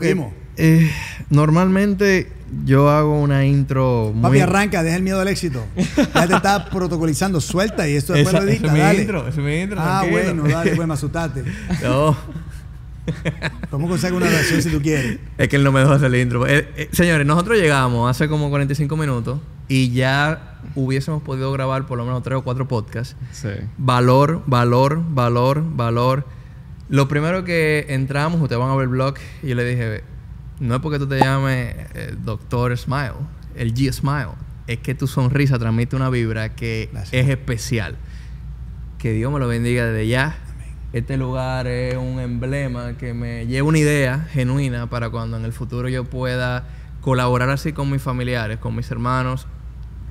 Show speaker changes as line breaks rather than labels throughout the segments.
Ok. Eh, normalmente yo hago una intro muy...
Papi, arranca, deja el miedo al éxito. Ya te está protocolizando, suelta y esto después
Esa-
lo edita,
es mi
dale.
intro, ese es mi intro,
Ah,
tranquilo.
bueno, dale, pues me asustaste.
No,
a conseguir una oración si tú quieres.
es que él no me dejó hacer el intro. Eh, eh, señores, nosotros llegamos hace como 45 minutos y ya hubiésemos podido grabar por lo menos tres o cuatro podcasts.
Sí.
Valor, valor, valor, valor. Lo primero que entramos, ustedes van a ver el blog, y yo le dije, no es porque tú te llames eh, Doctor Smile, el G Smile, es que tu sonrisa transmite una vibra que
Gracias.
es especial. Que Dios me lo bendiga desde ya. Este lugar es un emblema que me lleva una idea genuina para cuando en el futuro yo pueda colaborar así con mis familiares, con mis hermanos,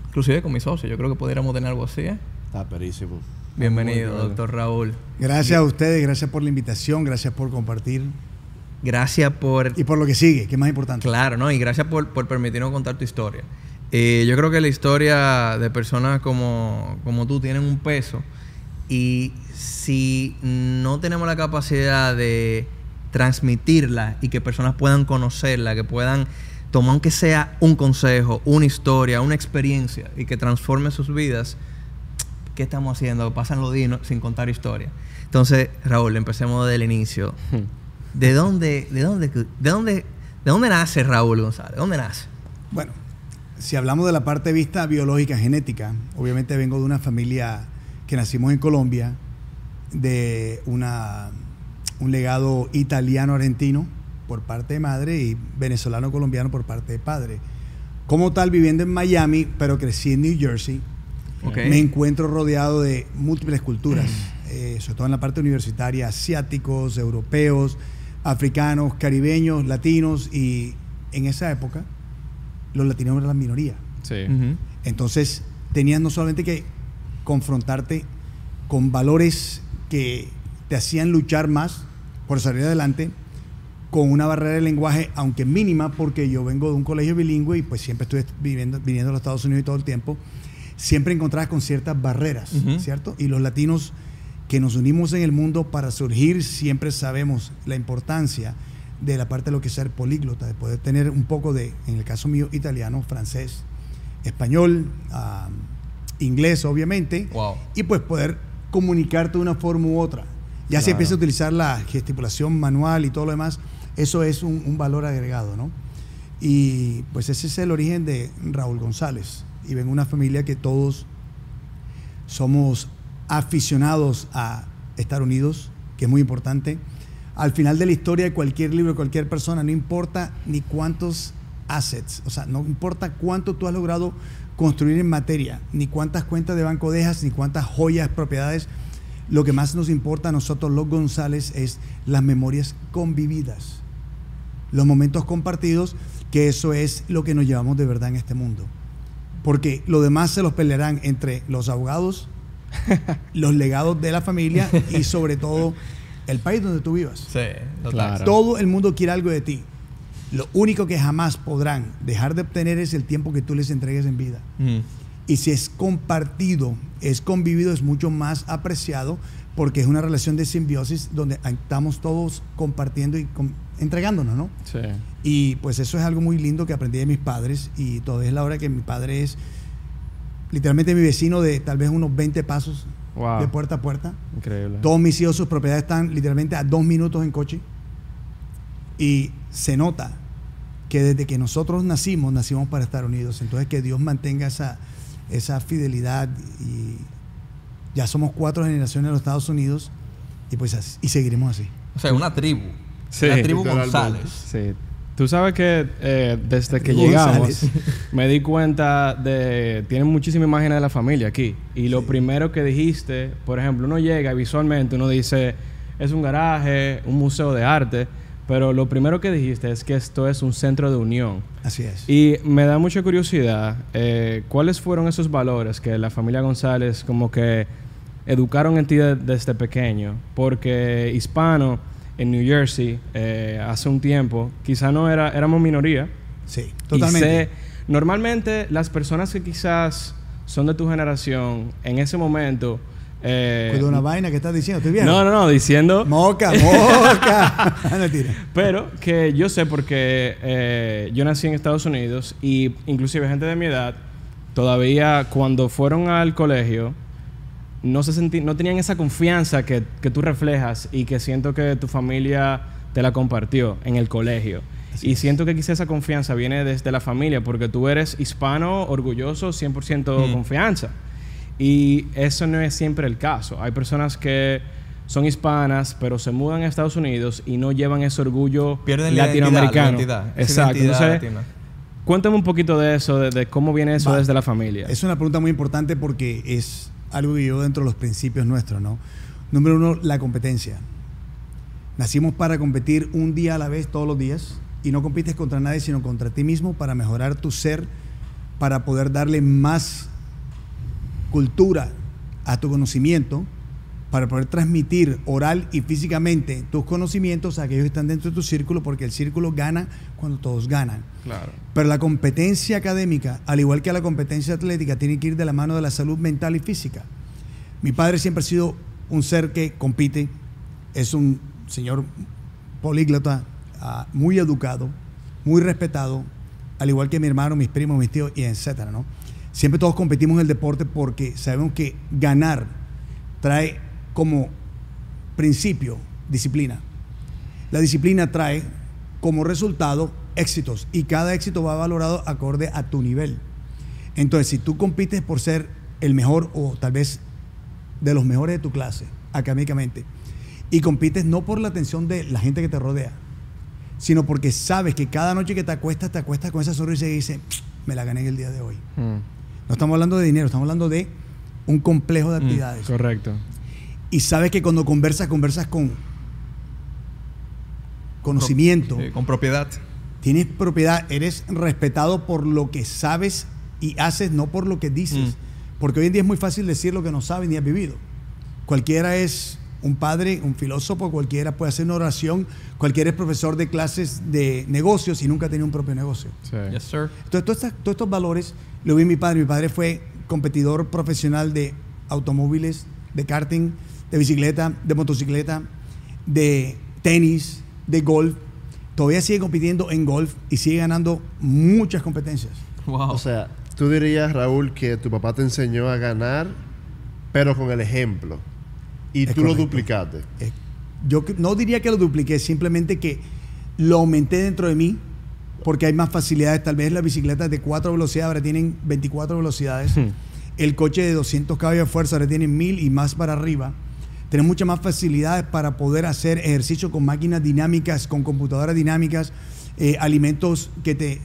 inclusive con mis socios. Yo creo que pudiéramos tener algo así, ¿eh?
Está perísimo.
Bienvenido, doctor Raúl.
Gracias a ustedes, gracias por la invitación, gracias por compartir
Gracias por...
y por lo que sigue, que es más importante.
Claro, ¿no? Y gracias por, por permitirnos contar tu historia. Eh, yo creo que la historia de personas como, como tú tienen un peso y si no tenemos la capacidad de transmitirla y que personas puedan conocerla, que puedan tomar aunque sea un consejo, una historia, una experiencia y que transforme sus vidas, ¿qué estamos haciendo? Pasan los días sin contar historia. Entonces, Raúl, empecemos desde el inicio. ¿De dónde, de dónde, de dónde, de dónde nace Raúl González? ¿De dónde nace?
Bueno, si hablamos de la parte de vista biológica, genética, obviamente vengo de una familia que nacimos en Colombia, de una, un legado italiano-argentino por parte de madre y venezolano-colombiano por parte de padre. Como tal, viviendo en Miami, pero crecí en New Jersey,
Ok.
me encuentro rodeado de múltiples culturas, eh, sobre todo en la parte universitaria, asiáticos, europeos, africanos, caribeños, latinos, y en esa época los latinos eran la minoría.
Sí.
Ujú.
Entonces tenías no solamente que confrontarte con valores que te hacían luchar más por salir adelante, con una barrera de lenguaje, aunque mínima, porque yo vengo de un colegio bilingüe y pues siempre estuve viviendo, viniendo a los Estados Unidos todo el tiempo, siempre encontrabas con ciertas barreras,
Ujú.
¿cierto? Y los latinos que nos unimos en el mundo para surgir, siempre sabemos la importancia de la parte de lo que es ser políglota, de poder tener un poco de, en el caso mío, italiano, francés, español, inglés, obviamente,
Wow.
y pues poder comunicarte de una forma u otra. Ya si
Claro.
empieza a utilizar la gesticulación manual y todo lo demás, eso es un, un valor agregado, ¿no? Y pues ese es el origen de Raúl González. Y vengo de una familia que todos somos aficionados a estar unidos, que es muy importante. Al final de la historia de cualquier libro, cualquier persona, no importa ni cuántos assets, o sea, no importa cuánto tú has logrado construir en materia, ni cuántas cuentas de banco dejas, ni cuántas joyas, propiedades, lo que más nos importa a nosotros los González es las memorias convividas, los momentos compartidos, que eso es lo que nos llevamos de verdad en este mundo. Porque lo demás se los pelearán entre los abogados, los legados de la familia y sobre todo el país donde tú vivas.
Sí.
Claro.
Todo el mundo quiere algo de ti. Lo único que jamás podrán dejar de obtener es el tiempo que tú les entregues en vida.
Ujú.
Y si es compartido, es convivido, es mucho más apreciado porque es una relación de simbiosis donde estamos todos compartiendo y com- entregándonos, ¿no?
Sí.
Y pues eso es algo muy lindo que aprendí de mis padres y todavía es la hora que mi padre es literalmente mi vecino de tal vez unos 20 pasos
Wow.
de puerta a puerta.
Increíble.
Todos mis hijos, sus propiedades están literalmente a dos minutos en coche. Y se nota que desde que nosotros nacimos, nacimos para estar unidos. Entonces que Dios mantenga esa, esa fidelidad y ya somos cuatro generaciones en los Estados Unidos y pues así- y seguiremos así.
O sea, una tribu.
Sí,
la tribu. González.
Sí. Tú sabes que eh, desde que
González.
llegamos me di cuenta de... Tienen muchísimas imágenes de la familia aquí. Y lo primero que dijiste, por ejemplo, uno llega y visualmente, uno dice, es un garaje, un museo de arte. Pero lo primero que dijiste es que esto es un centro de unión.
Así es.
Y me da mucha curiosidad, eh, ¿cuáles fueron esos valores que la familia González como que educaron en ti de- desde pequeño? Porque hispano en New Jersey eh, hace un tiempo, quizá no era, éramos minoría.
sí,
Y
totalmente.
sé- normalmente las personas que quizás son de tu generación, en ese momento Eh,
Cuidado una vaina que estás diciendo, estoy bien.
no, no, no, diciendo...
Moca, moca. Mentira.
Pero que yo sé porque eh, yo nací en Estados Unidos y inclusive gente de mi edad todavía cuando fueron al colegio no se senti- no tenían esa confianza que, que tú reflejas y que siento que tu familia te la compartió en el colegio. y siento que quizá esa confianza viene desde la familia porque tú eres hispano, orgulloso, 100% confianza. Y eso no es siempre el caso. Hay personas que son hispanas, pero se mudan a Estados Unidos y no llevan ese orgullo
Pierden la
latinoamericano.
identidad, la identidad,
Exacto. Entonces, cuéntame un poquito de eso, de, de cómo viene eso
Va.
desde la familia.
Es una pregunta muy importante porque es algo que yo dentro de los principios nuestros, ¿no? Número uno, la competencia. Nacimos para competir un día a la vez todos los días y no compites contra nadie sino contra ti mismo para mejorar tu ser, para poder darle más cultura a tu conocimiento, para poder transmitir oral y físicamente tus conocimientos a aquellos que están dentro de tu círculo, porque el círculo gana cuando todos ganan.
Claro.
Pero la competencia académica, al igual que la competencia atlética, tiene que ir de la mano de la salud mental y física. Mi padre siempre ha sido un ser que compite, es un señor políglota, ah, muy educado, muy respetado, al igual que mi hermano, mis primos, mis tíos, y etcétera, ¿no? Siempre todos competimos en el deporte porque sabemos que ganar trae como principio disciplina. La disciplina trae como resultado éxitos y cada éxito va valorado acorde a tu nivel. Entonces, si tú compites por ser el mejor o tal vez de los mejores de tu clase académicamente y compites no por la atención de la gente que te rodea, sino porque sabes que cada noche que te acuestas, te acuestas con esa sonrisa y dices, me la gané en el día de hoy.
Mm,
No estamos hablando de dinero, estamos hablando de un complejo de
Mm,
actividades.
correcto.
Y sabes que cuando conversas, conversas con conocimiento,
Sí, con propiedad.
tienes propiedad, eres respetado por lo que sabes y haces, no por lo que dices.
Mm.
Porque hoy en día es muy fácil decir lo que no sabes ni has vivido. Cualquiera es un padre, un filósofo, cualquiera puede hacer una oración, cualquiera es profesor de clases de negocios y nunca ha tenido un propio negocio.
Sí.
Yes, sir.
Entonces, todos, estas- todos estos valores lo vi en mi padre. Mi padre fue competidor profesional de automóviles, de karting, de bicicleta, de motocicleta, de tenis, de golf. Todavía sigue compitiendo en golf y sigue ganando muchas competencias.
Wow.
O sea, tú dirías, Raúl, que tu papá te enseñó a ganar, pero con el ejemplo. Y
Es
tú lo duplicaste.
Yo no diría que lo dupliqué, simplemente que lo aumenté dentro de mí porque hay más facilidades. Tal vez las bicicletas de 4 velocidades ahora tienen 24 velocidades.
Hmm.
El coche de 200 caballos de fuerza ahora tiene 1000 y más para arriba. Tenemos muchas más facilidades para poder hacer ejercicio con máquinas dinámicas, con computadoras dinámicas, eh, alimentos que te,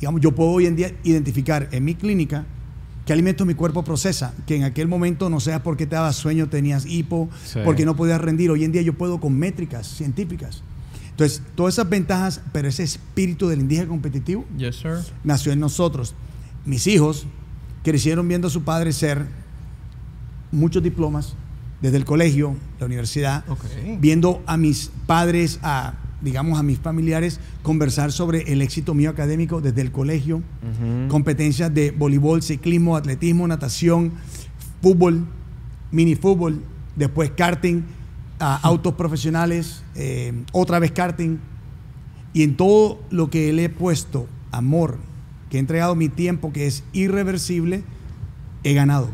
digamos, yo puedo hoy en día identificar en mi clínica qué alimentos mi cuerpo procesa, que en aquel momento no seas porque te daba sueño, tenías hipo,
Sí.
porque no podías rendir. Hoy en día yo puedo con métricas científicas. Entonces, todas esas ventajas, pero ese espíritu del indígena competitivo
Yes, sir.
nació en nosotros. Mis hijos crecieron viendo a su padre ser muchos diplomas desde el colegio, la universidad, viendo a mis padres, a digamos a mis familiares conversar sobre el éxito mío académico desde el colegio, competencias de voleibol, ciclismo, atletismo, natación, fútbol, minifútbol, después karting, a autos profesionales, eh, otra vez karting. Y en todo lo que le he puesto amor, que he entregado mi tiempo, que es irreversible, he ganado.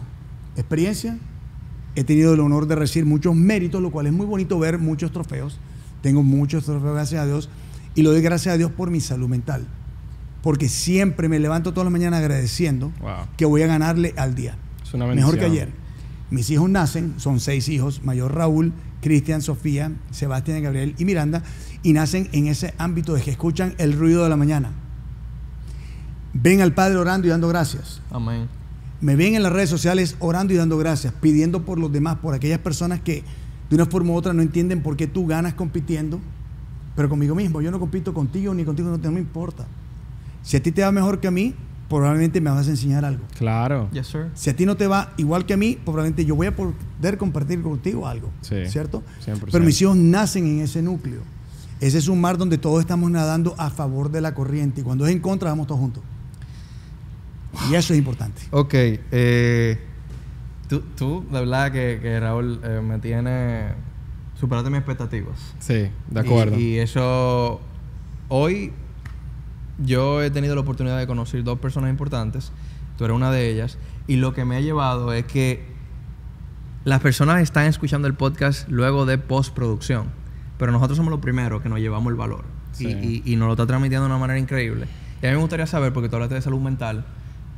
Experiencia, he tenido el honor de recibir muchos méritos, lo cual es muy bonito ver muchos trofeos. Tengo muchos trofeos, gracias a Dios, y lo doy gracias a Dios por mi salud mental. Porque siempre me levanto todas las mañanas agradeciendo
Wow.
que voy a ganarle al día.
Es una
Mejor que ayer. Mis hijos nacen, son seis hijos, mayor Raúl, Cristian, Sofía, Sebastián, Gabriel y Miranda, y nacen en ese ámbito de que escuchan el ruido de la mañana. Ven al Padre orando y dando gracias.
Amén.
Me ven en las redes sociales orando y dando gracias, pidiendo por los demás, por aquellas personas que de una forma u otra no entienden por qué tú ganas compitiendo, pero conmigo mismo. Yo no compito contigo ni contigo, no, te- no me importa. Si a ti te va mejor que a mí, probablemente me vas a enseñar algo.
Claro.
Yes, sir.
Si a ti no te va igual que a mí, probablemente yo voy a poder compartir contigo algo.
Sí,
¿Cierto?
100%.
Pero mis hijos nacen en ese núcleo. Ese es un mar donde todos estamos nadando a favor de la corriente. Y cuando es en contra, vamos todos juntos. Y eso es importante.
Ok. eh, Tú, tú de verdad que, que Raúl eh, me tiene... Superaste mis expectativas.
Sí, de acuerdo.
Y, y eso... Hoy yo he tenido la oportunidad de conocer dos personas importantes. Tú eres una de ellas. Y lo que me ha llevado es que las personas están escuchando el podcast luego de postproducción. Pero nosotros somos los primeros que nos llevamos el valor.
Sí.
Y, y- y nos lo está transmitiendo de una manera increíble. Y a mí me gustaría saber, porque tú hablaste de salud mental,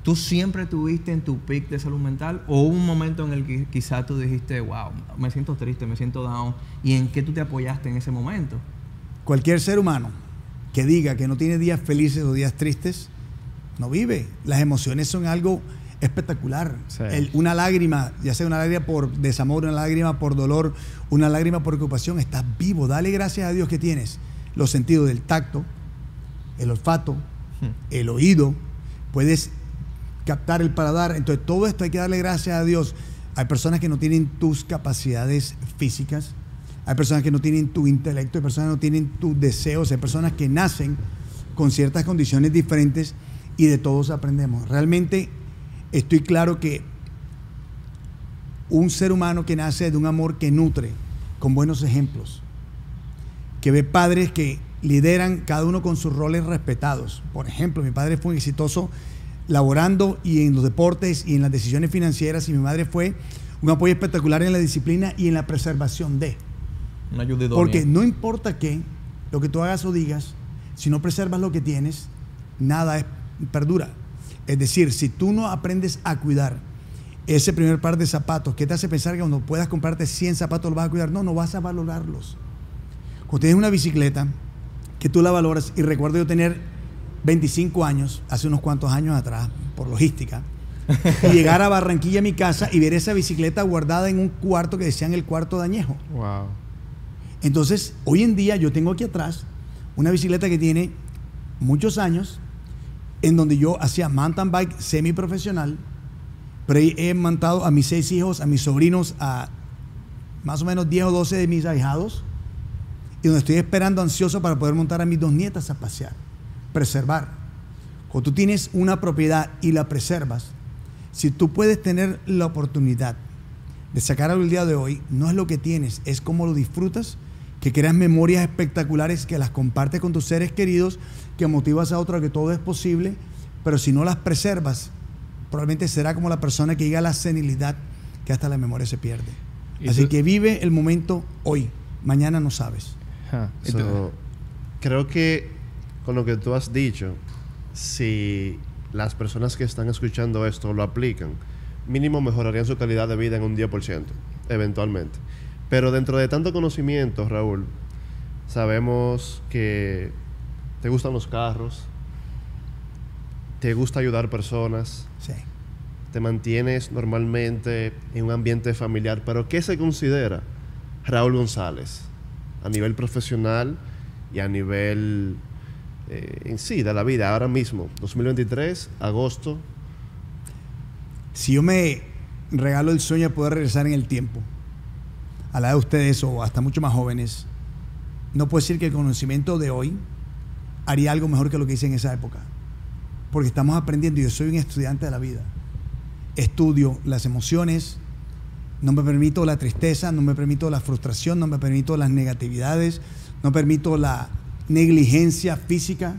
¿tú siempre tuviste en tu peak de salud mental o hubo un momento en el que quizás tú dijiste, wow, me siento triste, me siento down? ¿Y en qué tú te apoyaste en ese momento?
Cualquier ser humano que diga que no tiene días felices o días tristes, no vive. Las emociones son algo espectacular.
Sí.
El- una lágrima, ya sea una lágrima por desamor, una lágrima por dolor, una lágrima por preocupación, estás vivo. Dale gracias a Dios que tienes los sentidos del tacto, el olfato, el oído, puedes captar el paladar. Entonces, todo esto hay que darle gracias a Dios. Hay personas que no tienen tus capacidades físicas, hay personas que no tienen tu intelecto, hay personas que no tienen tus deseos, hay personas que nacen con ciertas condiciones diferentes y de todos aprendemos. Realmente estoy claro que un ser humano que nace de un amor que nutre con buenos ejemplos, que ve padres que lideran cada uno con sus roles respetados. Por ejemplo, mi padre fue un exitoso laborando y en los deportes y en las decisiones financieras y mi madre fue un apoyo espectacular en la disciplina y en la preservación de.
Una ayuda idónea.
Porque no importa qué, lo que tú hagas o digas, si no preservas lo que tienes, nada es, perdura. Es decir, si tú no aprendes a cuidar ese primer par de zapatos, ¿qué te hace pensar que cuando puedas comprarte 100 zapatos los vas a cuidar? No, no vas a valorarlos. Cuando tienes una bicicleta que tú la valoras, y recuerdo yo tener 25 años, hace unos cuantos años atrás, por logística, y llegar a Barranquilla a mi casa y ver esa bicicleta guardada en un cuarto que decían el cuarto de añejo.
Wow.
Entonces, hoy en día yo tengo aquí atrás una bicicleta que tiene muchos años, en donde yo hacía mountain bike semiprofesional, pero he montado a mis seis hijos, a mis sobrinos, a más o menos 10 o 12 de mis ahijados, y donde estoy esperando ansioso para poder montar a mis dos nietas a pasear, preservar. Cuando tú tienes una propiedad y la preservas, si tú puedes tener la oportunidad de sacar algo el día de hoy, no es lo que tienes, es cómo lo disfrutas, que creas memorias espectaculares, que las compartes con tus seres queridos, que motivas a otro a que todo es posible, pero si no las preservas, probablemente será como la persona que llega a la senilidad, que hasta la memoria se pierde. Así
tú-
que vive el momento hoy, mañana no sabes.
So, creo que con lo que tú has dicho, si las personas que están escuchando esto lo aplican, mínimo mejorarían su calidad de vida en un 10%, eventualmente. Pero dentro de tanto conocimiento, Raúl, sabemos que te gustan los carros, te gusta ayudar personas,
Sí.
te mantienes normalmente en un ambiente familiar, pero ¿qué se considera Raúl González a nivel profesional y a nivel eh, en sí de la vida ahora mismo? 2023, agosto.
Si yo me regalo el sueño de poder regresar en el tiempo, a la de ustedes o hasta mucho más jóvenes, no puedo decir que el conocimiento de hoy haría algo mejor que lo que hice en esa época. Porque estamos aprendiendo, yo soy un estudiante de la vida. Estudio las emociones, no me permito la tristeza, no me permito la frustración, no me permito las negatividades, no permito la negligencia física,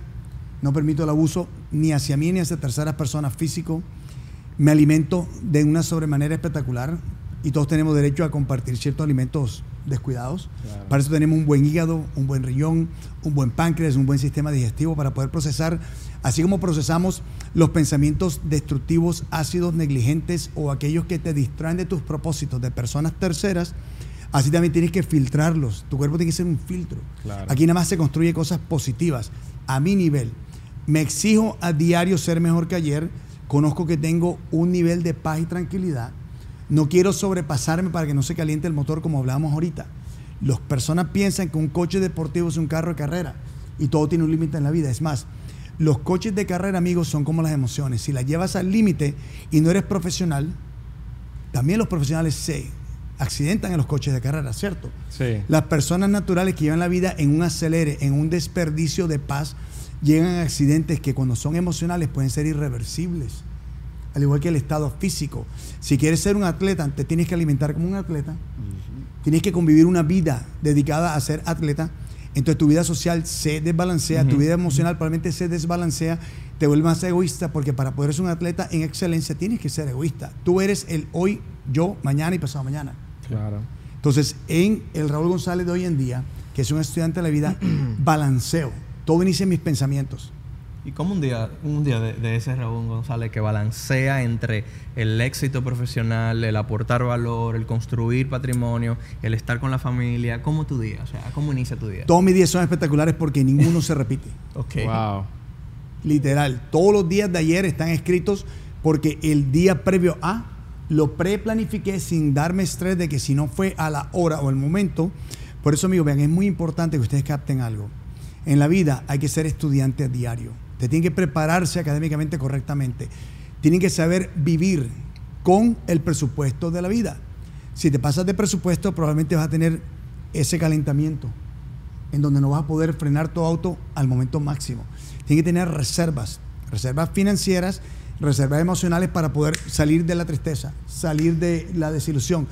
no permito el abuso ni hacia mí ni hacia terceras personas físico. Me alimento de una sobremanera espectacular y todos tenemos derecho a compartir ciertos alimentos descuidados.
Claro.
Para eso tenemos un buen hígado, un buen riñón, un buen páncreas, un buen sistema digestivo para poder procesar, así como procesamos los pensamientos destructivos, ácidos, negligentes o aquellos que te distraen de tus propósitos de personas terceras, así también tienes que filtrarlos. Tu cuerpo tiene que ser un filtro.
Claro.
Aquí nada más se construye cosas positivas a mi nivel. Me exijo a diario ser mejor que ayer. Conozco que tengo un nivel de paz y tranquilidad. No quiero sobrepasarme para que no se caliente el motor como hablábamos ahorita. Las personas piensan que un coche deportivo es un carro de carrera y todo tiene un límite en la vida. Es más, los coches de carrera, amigos, son como las emociones. Si las llevas al límite y no eres profesional, también los profesionales se accidentan en los coches de carrera, ¿cierto?
Sí.
Las personas naturales que llevan la vida en un acelere, en un desperdicio de paz, llegan a accidentes que cuando son emocionales pueden ser irreversibles. al igual que el estado físico. Si quieres ser un atleta, te tienes que alimentar como un atleta, tienes que convivir una vida dedicada a ser atleta, entonces tu vida social se desbalancea, tu vida emocional probablemente se desbalancea, te vuelves más egoísta porque para poder ser un atleta en excelencia tienes que ser egoísta. Tú eres el hoy, yo, mañana y pasado mañana.
Claro.
Entonces, en el Raúl González de hoy en día, que es un estudiante de la vida, balanceo. Todo inicia en mis pensamientos.
¿Y cómo un día, un día de, de ese Raúl González que balancea entre el éxito profesional, el aportar valor, el construir patrimonio, el estar con la familia? ¿Cómo tu día? O sea, ¿cómo inicia tu día?
Todos mis días son espectaculares porque ninguno se repite.
Ok.
Wow.
Literal. Todos los días de ayer están escritos porque el día previo a lo preplanifiqué sin darme estrés de que si no fue a la hora o el momento. Por eso, amigos, vean, es muy importante que ustedes capten algo. En la vida hay que ser estudiante a diario. Te tienen que prepararse académicamente correctamente. Tienen que saber vivir con el presupuesto de la vida. Si te pasas de presupuesto, probablemente vas a tener ese calentamiento en donde no vas a poder frenar tu auto al momento máximo. Tienes que tener reservas, reservas financieras, reservas emocionales para poder salir de la tristeza, salir de la desilusión.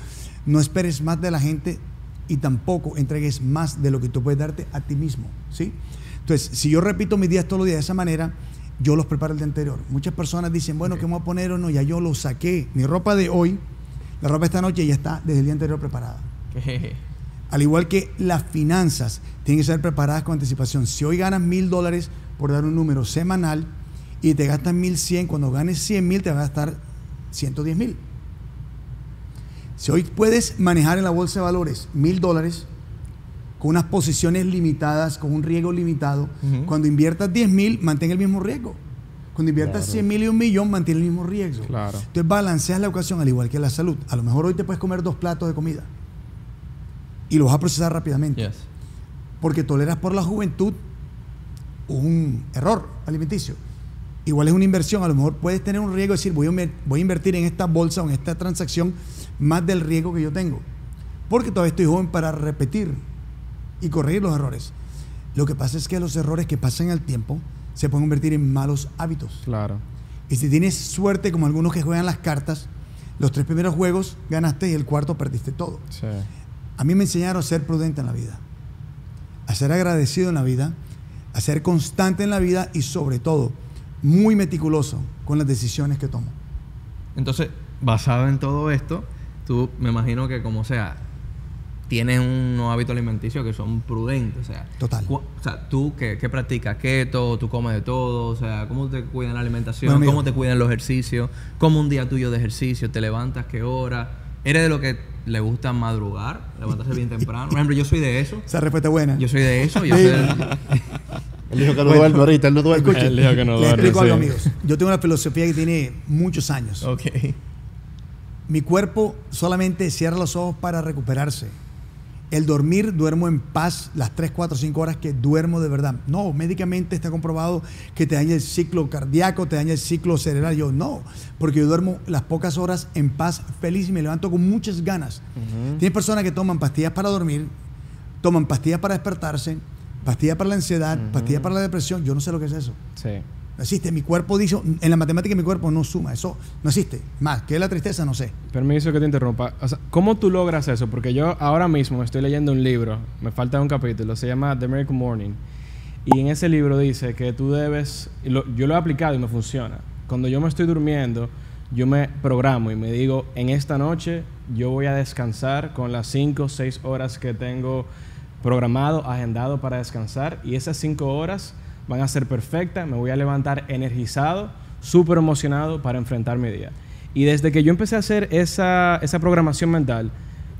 No esperes más de la gente y tampoco entregues más de lo que tú puedes darte a ti mismo, ¿sí? Entonces, si yo repito mis días todos los días de esa manera, yo los preparo el día anterior. Muchas personas dicen, bueno, ¿qué me voy a poner o no? Ya yo lo saqué. Mi ropa de hoy, la ropa de esta noche ya está desde el día anterior preparada. Al igual que las finanzas tienen que ser preparadas con anticipación. Si hoy ganas mil dólares, por dar un número semanal, y te gastas mil cien, cuando ganes cien mil te va a gastar 110 mil. Si hoy puedes manejar en la bolsa de valores mil dólares con unas posiciones limitadas, con un riesgo limitado, cuando inviertas 10 mil, mantén el mismo riesgo. Cuando inviertas
Claro.
100 mil y un millón, mantén el mismo riesgo.
Claro.
Entonces balanceas la ocasión al igual que la salud. A lo mejor hoy te puedes comer dos platos de comida y lo vas a procesar rápidamente
Yes.
porque toleras por la juventud un error alimenticio. Igual es una inversión, a lo mejor puedes tener un riesgo de decir, voy a, inver- voy a invertir en esta bolsa o en esta transacción más del riesgo que yo tengo, porque todavía estoy joven para repetir y corregir los errores. Lo que pasa es que los errores que pasan al tiempo se pueden convertir en malos hábitos.
Claro.
Y si tienes suerte, como algunos que juegan las cartas, los tres primeros juegos ganaste y el cuarto perdiste todo.
Sí.
A mí me enseñaron a ser prudente en la vida, a ser agradecido en la vida, a ser constante en la vida y sobre todo muy meticuloso con las decisiones que tomo.
Entonces, basado en todo esto, tú me imagino que como sea, tienes unos hábitos alimenticios que son prudentes, o sea.
Total.
O sea, tú que, que practicas keto, tú comes de todo, o sea, cómo te cuidan la alimentación,
Bueno,
cómo te cuidan los ejercicios, cómo un día tuyo de ejercicio, te levantas, qué hora, eres de lo que le gusta madrugar, levantarse bien temprano. Por ejemplo, yo soy de eso.
Esa respuesta es buena.
Yo soy de eso, yo soy del-
Él dijo que no
Bueno,
duerme ahorita, él no duerme.
Escuchen,
Él dijo que no
les
duerme,
explico algo,
sí.
amigos. Yo tengo una filosofía que tiene muchos años.
Ok.
Mi cuerpo solamente cierra los ojos para recuperarse. El dormir, duermo en paz las 3, 4, 5 horas que duermo de verdad. No, médicamente está comprobado que te daña el ciclo cardíaco, te daña el ciclo cerebral. Yo no, porque yo duermo las pocas horas en paz, feliz y me levanto con muchas ganas. Tienes personas que toman pastillas para dormir, toman pastillas para despertarse, pastillas para la ansiedad, pastillas para la depresión. Yo no sé lo que es eso.
Sí.
No existe. Mi cuerpo dice, en la matemática mi cuerpo no suma. Eso no existe. Más, que es la tristeza, no sé.
Permiso que te interrumpa. O sea, ¿cómo tú logras eso? Porque yo ahora mismo estoy leyendo un libro, me falta un capítulo, se llama The Miracle Morning. Y en ese libro dice que tú debes, lo- yo lo he aplicado y me funciona. Cuando yo me estoy durmiendo, yo me programo y me digo, en esta noche yo voy a descansar con las 5 o 6 horas que tengo programado, agendado para descansar. Y esas 5 horas van a ser perfectas, me voy a levantar energizado, súper emocionado para enfrentar mi día. Y desde que yo empecé a hacer esa, esa programación mental,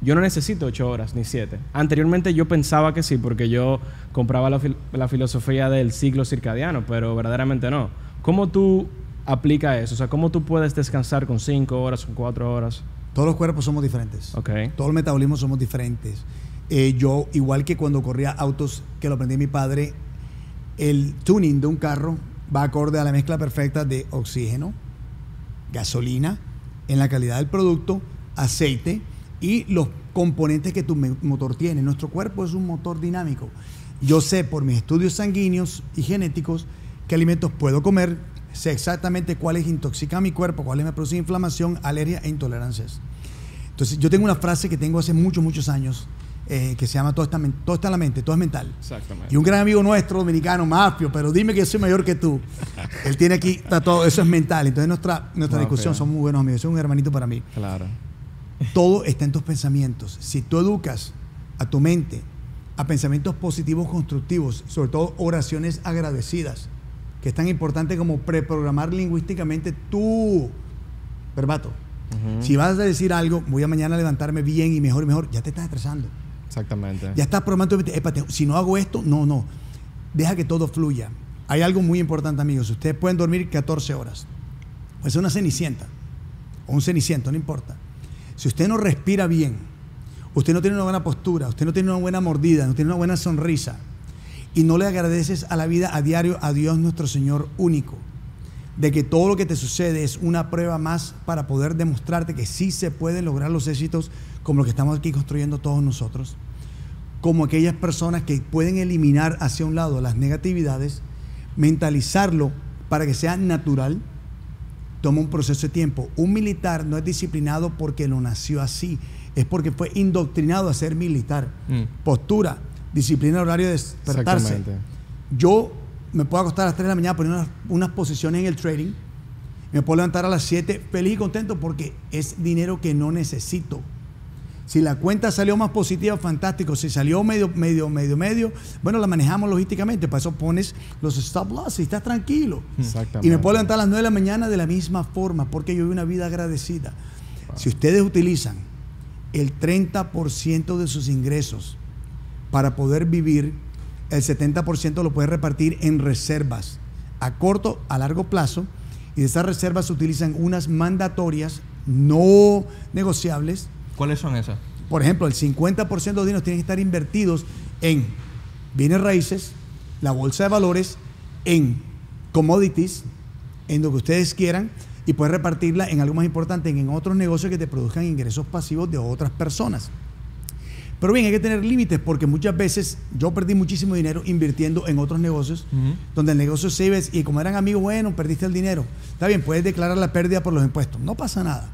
yo no necesito ocho horas ni siete. Anteriormente yo pensaba que sí, porque yo compraba la, fil- la filosofía del ciclo circadiano, pero verdaderamente no. ¿Cómo tú aplicas eso? O sea, ¿cómo tú puedes descansar con cinco horas, con cuatro horas?
Todos los cuerpos somos diferentes.
Ok.
Todos los metabolismos somos diferentes. Eh, yo, igual que cuando corría autos, que lo aprendí mi padre, el tuning de un carro va acorde a la mezcla perfecta de oxígeno, gasolina, en la calidad del producto, aceite y los componentes que tu motor tiene. Nuestro cuerpo es un motor dinámico. Yo sé por mis estudios sanguíneos y genéticos qué alimentos puedo comer, sé exactamente cuál es intoxicar mi cuerpo, cuál es me produce inflamación, alergia e intolerancias. Entonces, yo tengo una frase que tengo hace muchos, muchos años, eh, que se llama todo está, todo está en la mente, todo es mental.
Exactamente.
Y un gran amigo nuestro, dominicano, Mafio, pero dime que yo soy mayor que tú. Él tiene aquí, está todo, eso es mental. Entonces, nuestra, nuestra discusión, son muy buenos amigos, es un hermanito para mí.
Claro.
Todo está en tus pensamientos. Si tú educas a tu mente a pensamientos positivos constructivos, sobre todo oraciones agradecidas, que es tan importante como preprogramar lingüísticamente tu verbato. Si vas a decir algo, voy a mañana levantarme bien y mejor y mejor, ya te estás estresando.
Exactamente.
Ya estás programando tu mente, "Epa, te- si no hago esto, no, no. Deja que todo fluya. Hay algo muy importante, amigos. Ustedes pueden dormir 14 horas. Puede ser una cenicienta o un ceniciento, no importa. Si usted no respira bien, usted no tiene una buena postura, usted no tiene una buena mordida, no tiene una buena sonrisa y no le agradeces a la vida a diario a Dios nuestro Señor único, de que todo lo que te sucede es una prueba más para poder demostrarte que sí se pueden lograr los éxitos como los que estamos aquí construyendo todos nosotros, como aquellas personas que pueden eliminar hacia un lado las negatividades, mentalizarlo para que sea natural, toma un proceso de tiempo. Un militar no es disciplinado porque lo nació así, es porque fue indoctrinado a ser militar.
Mm.
Postura, disciplina, horario de despertarse. Yo me puedo acostar a las 3 de la mañana poniendo unas, unas posiciones en el trading. Me puedo levantar a las 7 feliz y contento porque es dinero que no necesito. Si la cuenta salió más positiva, fantástico. Si salió medio, medio, medio, medio, bueno, la manejamos logísticamente. Para eso pones los stop loss y estás tranquilo.
Exactamente.
Y me puedo levantar a las 9 de la mañana de la misma forma porque yo vivo una vida agradecida. Si ustedes utilizan el 30% de sus ingresos para poder vivir, el 70% lo puede repartir en reservas a corto, a largo plazo. Y de esas reservas se utilizan unas mandatorias no negociables.
¿Cuáles son esas?
Por ejemplo, el 50% de los dineros tienen que estar invertidos en bienes raíces, la bolsa de valores, en commodities, en lo que ustedes quieran, y puedes repartirla en algo más importante, en otros negocios que te produzcan ingresos pasivos de otras personas. Pero bien, hay que tener límites porque muchas veces yo perdí muchísimo dinero invirtiendo en otros negocios, donde el negocio se iba y como eran amigos, bueno, perdiste el dinero. Está bien, puedes declarar la pérdida por los impuestos, no pasa nada.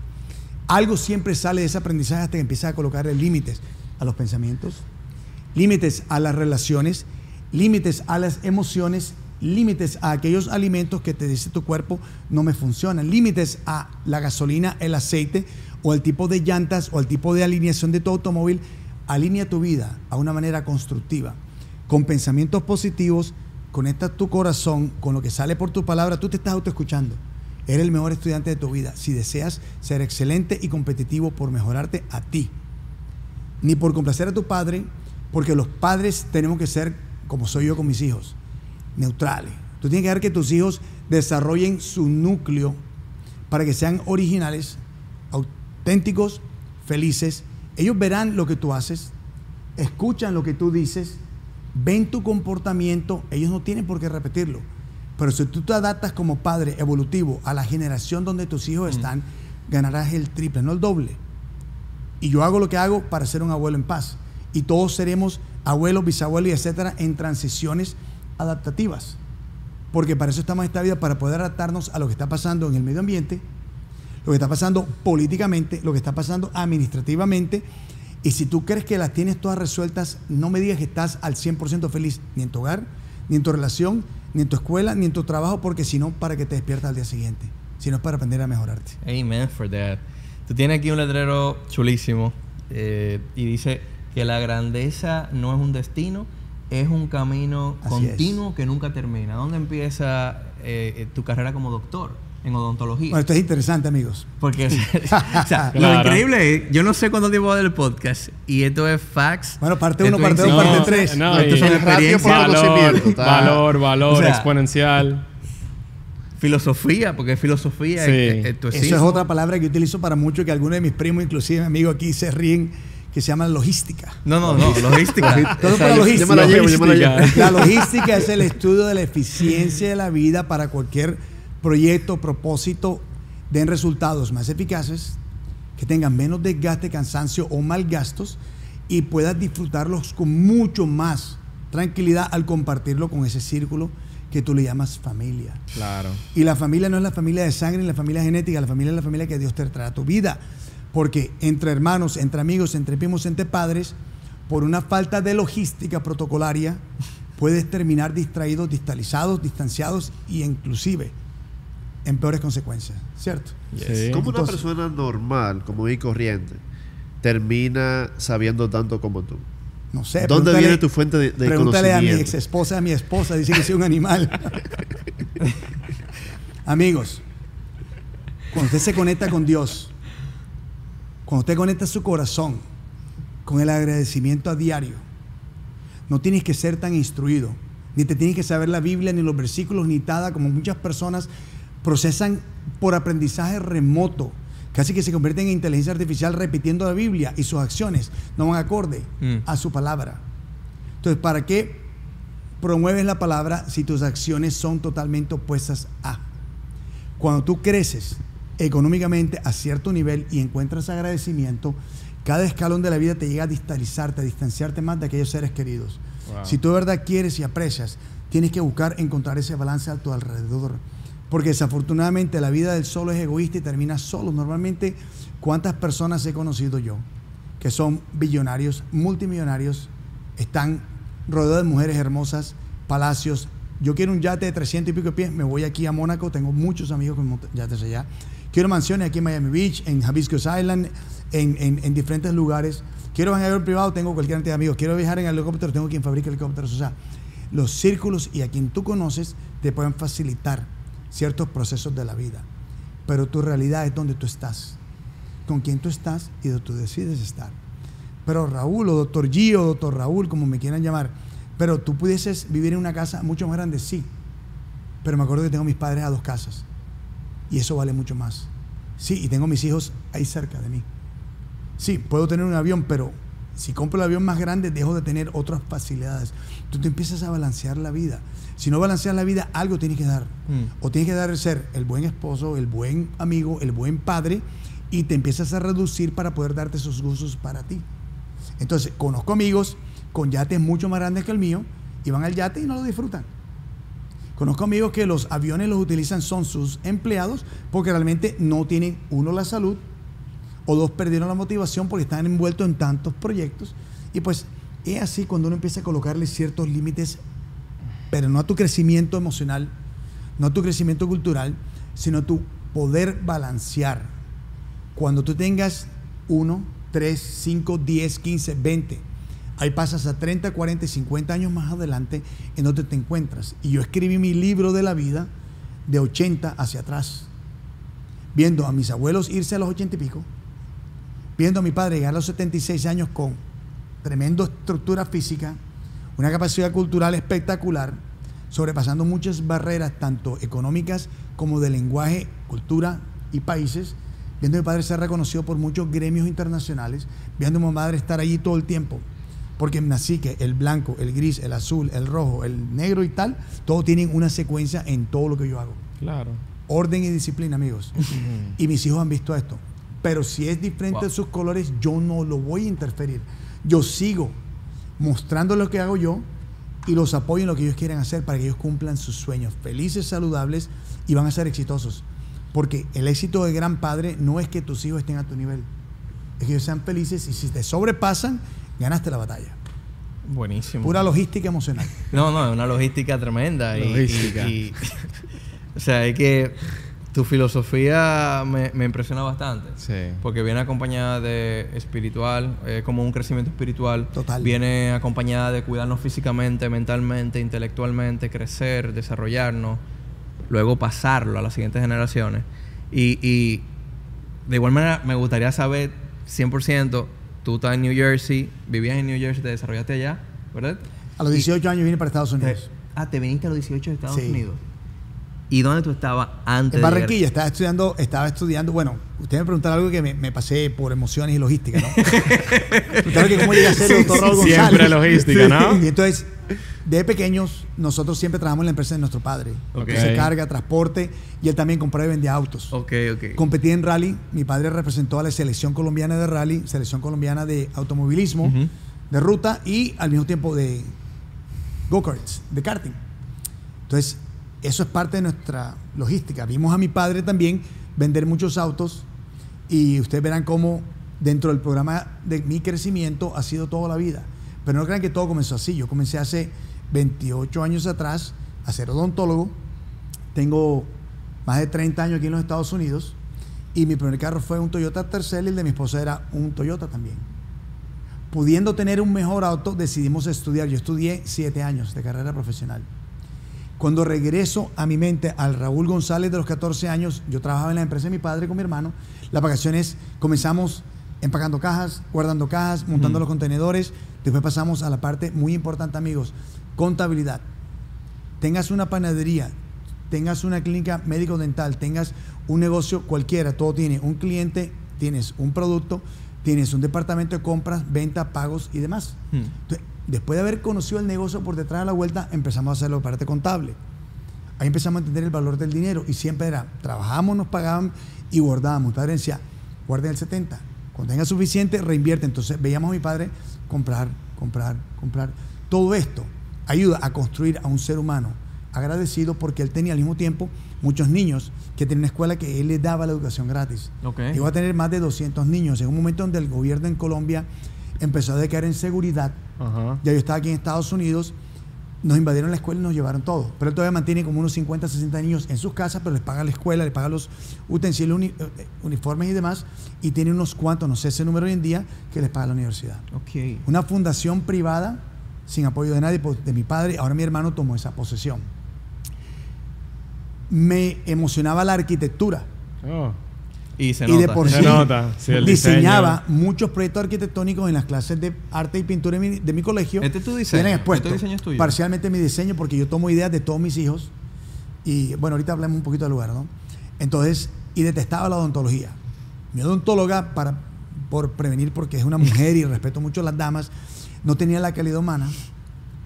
Algo siempre sale de ese aprendizaje hasta que empiezas a colocarle límites a los pensamientos, límites a las relaciones, límites a las emociones, límites a aquellos alimentos que te dice tu cuerpo no me funcionan, límites a la gasolina, el aceite o el tipo de llantas o el tipo de alineación de tu automóvil. Alinea tu vida a una manera constructiva, con pensamientos positivos, conecta tu corazón con lo que sale por tu palabra, tú te estás autoescuchando. Eres el mejor estudiante de tu vida si deseas ser excelente y competitivo por mejorarte a ti ni por complacer a tu padre, porque los padres tenemos que ser, como soy yo con mis hijos, neutrales. Tú tienes que dejar que tus hijos desarrollen su núcleo para que sean originales, auténticos, felices. Ellos verán lo que tú haces, escuchan lo que tú dices, ven tu comportamiento, ellos no tienen por qué repetirlo. Pero si tú te adaptas como padre evolutivo a la generación donde tus hijos están, ganarás el triple, no el doble. Y yo hago lo que hago para ser un abuelo en paz. Y todos seremos abuelos, bisabuelos etcétera en transiciones adaptativas. Porque para eso estamos en esta vida, para poder adaptarnos a lo que está pasando en el medio ambiente, lo que está pasando políticamente, lo que está pasando administrativamente. Y si tú crees que las tienes todas resueltas, no me digas que estás al 100% feliz, ni en tu hogar, ni en tu relación, ni en tu escuela, ni en tu trabajo, porque si no, para que te despiertas al día siguiente. Si no es para aprender a mejorarte.
Amen for that. Tú tienes aquí un letrero chulísimo eh, y dice que la grandeza no es un destino, es un camino
Así
continuo que nunca termina. ¿Dónde empieza eh, eh, tu carrera como doctor en odontología?
Bueno, esto es interesante, amigos.
Porque o sea, lo increíble es, yo no sé cuánto tiempo va del podcast y esto es facts.
Bueno, parte uno, parte dos, parte tres.
No,
Esto
por
experiencias,
conocimiento,
valor, valor, valor
O sea,
exponencial.
filosofía, porque filosofía
Sí.
es, es tu
Eso es otra palabra que utilizo para mucho que algunos de mis primos, inclusive amigos aquí, se ríen, que se llama logística.
No, no, no, logística.
Todo
O sea,
para logística.
yo me la llevo, yo me la
Logística.
llevo.
La logística es el estudio de la eficiencia de la vida para cualquier proyecto, propósito, den resultados más eficaces, que tengan menos desgaste, cansancio o mal gastos y puedas disfrutarlos con mucho más tranquilidad al compartirlo con ese círculo que tú le llamas familia.
Claro.
Y la familia no es la familia de sangre ni la familia genética, la familia es la familia que Dios te trae a tu vida. Porque entre hermanos, entre amigos, entre primos, entre padres, por una falta de logística protocolaria, puedes terminar distraídos, distalizados, distanciados e inclusive en peores consecuencias, ¿cierto?
Sí.
¿Cómo una
Entonces-
persona normal, como y corriente, termina sabiendo tanto como tú?
No sé.
¿Dónde viene tu fuente de, de
Pregúntale a mi ex esposa, a mi esposa, dice que soy un animal. Amigos, cuando usted se conecta con Dios, cuando usted conecta su corazón con el agradecimiento a diario, no tienes que ser tan instruido, ni te tienes que saber la Biblia, ni los versículos, ni nada, como muchas personas procesan por aprendizaje remoto. Casi que se convierten en inteligencia artificial repitiendo la Biblia y sus acciones no van acorde
Mm.
a su palabra. Entonces, ¿para qué promueves la palabra si tus acciones son totalmente opuestas a? Cuando tú creces económicamente a cierto nivel y encuentras agradecimiento, cada escalón de la vida te llega a distalizarte, a distanciarte más de aquellos seres queridos.
Wow.
Si tú de verdad quieres y aprecias, tienes que buscar encontrar ese balance a tu alrededor. Porque desafortunadamente la vida del solo es egoísta y termina solo. Normalmente, ¿cuántas personas he conocido yo que son billonarios, multimillonarios, están rodeados de mujeres hermosas, palacios? Yo quiero un yate de 300 y pico de pies, me voy aquí a Mónaco, tengo muchos amigos con yates allá. Quiero mansiones aquí en Miami Beach, en Hibiscus Island, en, en- en diferentes lugares. Quiero viajar en privado, tengo cualquier cantidad de amigos. Quiero viajar en helicóptero, tengo quien fabrica helicópteros. O sea, los círculos y a quien tú conoces te pueden facilitar ciertos procesos de la vida. Pero tu realidad es donde tú estás, con quién tú estás y donde tú decides estar. Pero Raúl o doctor Gio, doctor Raúl, como me quieran llamar, pero tú pudieses vivir en una casa mucho más grande, sí. Pero me acuerdo que tengo mis padres a dos casas y eso vale mucho más. Sí, y tengo mis hijos ahí cerca de mí. Sí, puedo tener un avión, pero si compro el avión más grande, dejo de tener otras facilidades. Tú te empiezas a balancear la vida. Si no balanceas la vida, algo tienes que dar.
Mm.
O tienes que dar el ser el buen esposo, el buen amigo, el buen padre, y te empiezas a reducir para poder darte esos gustos para ti. Entonces, conozco amigos con yates mucho más grandes que el mío, y van al yate y no lo disfrutan. Conozco amigos que los aviones los utilizan son sus empleados porque realmente no tienen, uno, la salud, o dos, perdieron la motivación porque están envueltos en tantos proyectos. Y pues es así cuando uno empieza a colocarle ciertos límites, pero no a tu crecimiento emocional, no a tu crecimiento cultural, sino a tu poder balancear. Cuando tú tengas 1, 3, 5, 10, 15, 20, ahí pasas a 30, 40, y 50 años más adelante en donde te encuentras. Y yo escribí mi libro de la vida de 80 hacia atrás, viendo a mis abuelos irse a los 80 y pico, viendo a mi padre llegar a los 76 años con tremenda estructura física, una capacidad cultural espectacular, sobrepasando muchas barreras, tanto económicas como de lenguaje, cultura y países, viendo a mi padre ser reconocido por muchos gremios internacionales, viendo a mi madre estar allí todo el tiempo, porque nací que el blanco, el gris, el azul, el rojo, el negro y tal, todos tienen una secuencia en todo lo que yo hago.
Claro.
Orden y disciplina, amigos. y mis hijos han visto esto. Pero si es diferente
Wow.
de sus colores, yo no lo voy a interferir. Yo sigo mostrando lo que hago yo y los apoyo en lo que ellos quieren hacer para que ellos cumplan sus sueños felices, saludables y van a ser exitosos. Porque el éxito de gran padre no es que tus hijos estén a tu nivel, es que ellos sean felices y si te sobrepasan, ganaste la batalla.
Buenísimo.
Pura logística emocional.
No, no, es una logística tremenda. y-
Logística.
y- y- o sea, es que tu filosofía me, me impresiona bastante.
Sí.
Porque viene acompañada de espiritual, eh, como un crecimiento espiritual.
Total.
Viene acompañada de cuidarnos físicamente, mentalmente, intelectualmente, crecer, desarrollarnos, luego pasarlo a las siguientes generaciones. Y, y de igual manera, me gustaría saber 100%, tú estás en New Jersey, vivías en New Jersey, te desarrollaste allá, ¿verdad?
A los 18 años vine para Estados
Te-
Unidos.
ah, te viniste a los 18 de Estados
Sí.
Unidos. ¿Y dónde tú estabas antes
En Barranquilla, estaba estudiando, estaba estudiando, bueno, usted me preguntaron algo que me, me pasé por emociones y logística, ¿no? Preguntaron que cómo llegué a ser el doctor Raúl González.
Siempre logística, ¿no?
Y entonces, de pequeños, nosotros siempre trabajamos en la empresa de nuestro padre.
Ok.
Que se carga, transporte, y él también compraba y vendía autos.
Ok, ok.
Competí en rally, mi padre representó a la selección colombiana de rally, selección colombiana de automovilismo, de ruta y al mismo tiempo de go-karts, de karting. Entonces, eso es parte de nuestra logística. Vimos a mi padre también vender muchos autos y ustedes verán cómo dentro del programa de mi crecimiento ha sido toda la vida. Pero no crean que todo comenzó así. Yo comencé hace 28 años atrás a ser odontólogo. Tengo más de 30 años aquí en los Estados Unidos y mi primer carro fue un Toyota Tercel y el de mi esposa era un Toyota también. Pudiendo tener un mejor auto, decidimos estudiar. Yo estudié 7 años de carrera profesional. Cuando regreso a mi mente al Raúl González de los 14 años, yo trabajaba en la empresa de mi padre con mi hermano. Las vacaciones comenzamos empacando cajas, guardando cajas, montando los contenedores. Después pasamos a la parte muy importante, amigos, contabilidad. Tengas una panadería, tengas una clínica médico-dental, tengas un negocio cualquiera, todo tiene un cliente, tienes un producto, tienes un departamento de compras, venta, pagos y demás.
Hmm.
Entonces, después de haber conocido el negocio por detrás de la vuelta, empezamos a hacer la parte contable. Ahí empezamos a entender el valor del dinero y siempre era, trabajábamos, nos pagaban y guardábamos. Mi padre decía, guarden el 70. Cuando tenga suficiente, reinvierte. Entonces veíamos a mi padre comprar, comprar, comprar. Todo esto ayuda a construir a un ser humano agradecido porque él tenía al mismo tiempo muchos niños que tenían una escuela que él les daba la educación gratis.
Ok.
Llegó a tener más de 200 niños en un momento donde el gobierno en Colombia empezó a decaer en seguridad.
Ajá.
Ya yo estaba aquí en Estados Unidos, nos invadieron la escuela y nos llevaron todo. Pero él todavía mantiene como unos 50, 60 niños en sus casas, pero les paga la escuela, les paga los utensilios, uni- eh, uniformes y demás. Y tiene unos cuantos, no sé ese número hoy en día, que les paga la universidad.
Ok.
Una fundación privada, sin apoyo de nadie, pues, de mi padre. Ahora mi hermano tomó esa posesión. Me emocionaba la arquitectura.
Oh.
Y se
y de
nota.
por
Se
sí
nota, sí, el
diseñaba muchos proyectos arquitectónicos en las clases de arte y pintura de mi, de mi colegio.
Este es tu diseño,
Tienen expuesto
este diseño es tuyo.
parcialmente mi diseño porque yo tomo ideas de todos mis hijos y bueno, ahorita hablamos un poquito del lugar, ¿no? Entonces, y detestaba la odontología. Mi odontóloga, para, por prevenir, porque es una mujer y respeto mucho a las damas, no tenía la calidad humana,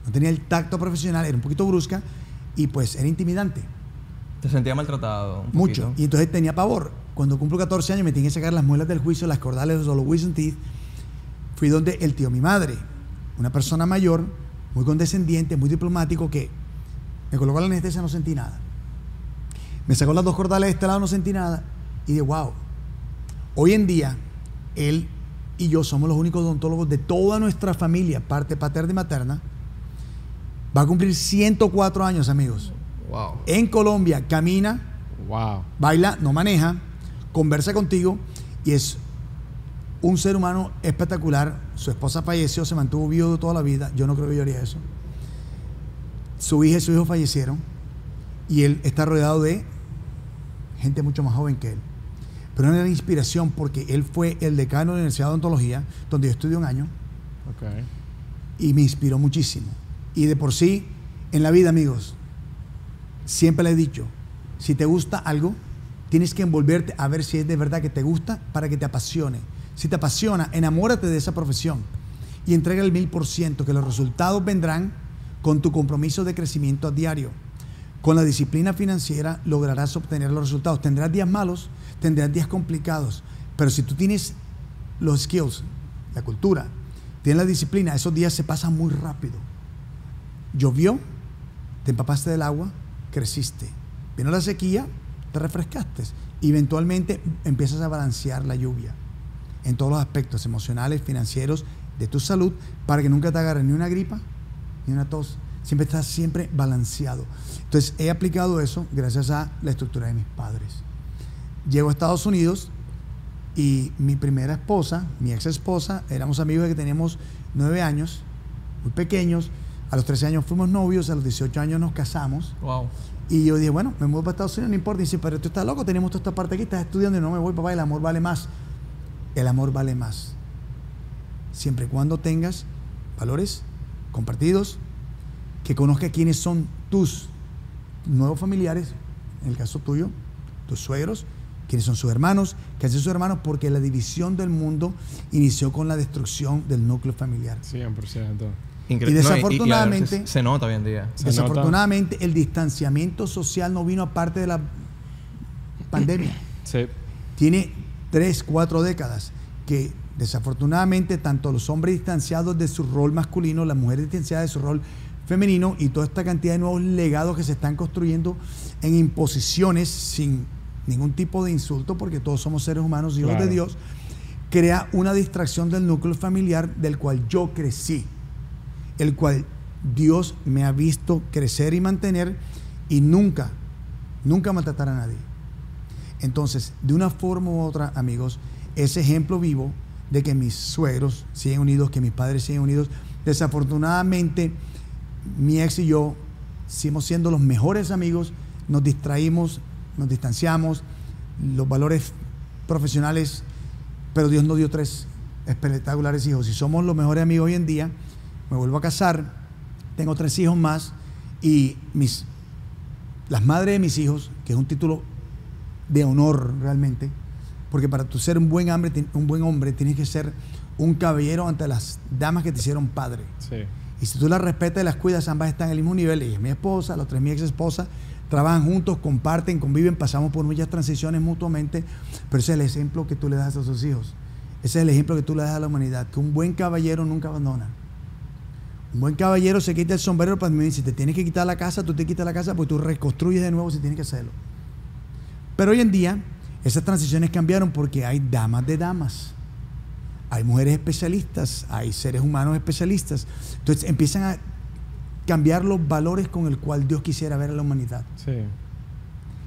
no tenía el tacto profesional, era un poquito brusca y pues era intimidante.
Te sentía maltratado. un
Mucho.
poquito.
Y entonces tenía pavor. Cuando cumplo 14 años me tenía que sacar las muelas del juicio, las cordales o los wisdom teeth. Fui donde el tío, mi madre, una persona mayor, muy condescendiente, muy diplomático, que me colocó la anestesia, no sentí nada. Me sacó las dos cordales de este lado, no sentí nada. Y de wow. Hoy en día, él y yo somos los únicos odontólogos de toda nuestra familia, parte paterna y materna. Va a cumplir 104 años, amigos.
Wow.
En Colombia camina,
Wow.
baila, no maneja, conversa contigo y es un ser humano espectacular. Su esposa falleció, se mantuvo viudo toda la vida. Yo no creo que yo haría eso. Su hija y su hijo fallecieron y él está rodeado de gente mucho más joven que él. Pero una gran inspiración porque él fue el decano de la Universidad de Odontología, donde yo estudié un año y me inspiró muchísimo. Y de por sí, en la vida, amigos, siempre le he dicho, si te gusta algo, tienes que envolverte a ver si es de verdad que te gusta para que te apasione. Si te apasiona, enamórate de esa profesión y entrega el mil por ciento, que los resultados vendrán con tu compromiso de crecimiento a diario. Con la disciplina financiera lograrás obtener los resultados. Tendrás días malos, tendrás días complicados, pero si tú tienes los skills, la cultura, tienes la disciplina, esos días se pasan muy rápido. Llovió, te empapaste del agua, creciste. Vino la sequía, te refrescaste. Eventualmente empiezas a balancear la lluvia en todos los aspectos emocionales, financieros, de tu salud, para que nunca te agarre ni una gripa ni una tos. Siempre estás siempre balanceado. Entonces he aplicado eso gracias a la estructura de mis padres. Llego a Estados Unidos y mi primera esposa, mi ex esposa, éramos amigos de que teníamos nueve años, muy pequeños. A los 13 años fuimos novios, a los 18 años nos casamos.
Wow.
Y yo dije, bueno, me muevo para Estados Unidos, no importa. Y dice, pero tú estás loco, tenemos toda esta parte aquí, estás estudiando y no me voy, papá, el amor vale más. El amor vale más. Siempre y cuando tengas valores compartidos, que conozca quiénes son tus nuevos familiares, en el caso tuyo, tus suegros, quiénes son sus hermanos, qué hacen sus hermanos, porque la división del mundo inició con la destrucción del núcleo familiar.
100%.
Incre-
Y
no,
desafortunadamente-
se, se nota hoy en día.
Se
Desafortunadamente, el distanciamiento social no vino aparte de la pandemia.
Sí.
Tiene tres, cuatro décadas que desafortunadamente tanto los hombres distanciados de su rol masculino, las mujeres distanciadas de su rol femenino y toda esta cantidad de nuevos legados que se están construyendo en imposiciones sin ningún tipo de insulto, porque todos somos seres humanos, hijos
Claro.
de Dios, crea una distracción del núcleo familiar del cual yo crecí, el cual Dios me ha visto crecer y mantener y nunca, nunca maltratar a nadie. Entonces, de una forma u otra, amigos, ese ejemplo vivo de que mis suegros siguen unidos, que mis padres siguen unidos, desafortunadamente, mi ex y yo seguimos siendo los mejores amigos, nos distraímos, nos distanciamos, los valores profesionales, pero Dios nos dio tres espectaculares hijos. Si somos los mejores amigos hoy en día, me vuelvo a casar, tengo tres hijos más y mis, las madres de mis hijos, que es un título de honor realmente, porque para tú ser un buen hombre, un buen hombre tienes que ser un caballero ante las damas que te hicieron padre.
Sí.
Y si tú las respetas y las cuidas, ambas están en el mismo nivel. Ella es mi esposa, los tres mi ex esposa, trabajan juntos, comparten, conviven, pasamos por muchas transiciones mutuamente, pero ese es el ejemplo que tú le das a tus hijos. Ese es el ejemplo que tú le das a la humanidad, que un buen caballero nunca abandona. Un buen caballero se quita el sombrero para mí. Si te tienes que quitar la casa, tú te quitas la casa, pues tú reconstruyes de nuevo si tienes que hacerlo. Pero hoy en día, esas transiciones cambiaron porque hay damas de damas. Hay mujeres especialistas, hay seres humanos especialistas. Entonces empiezan a cambiar los valores con el cual Dios quisiera ver a la humanidad.
Sí.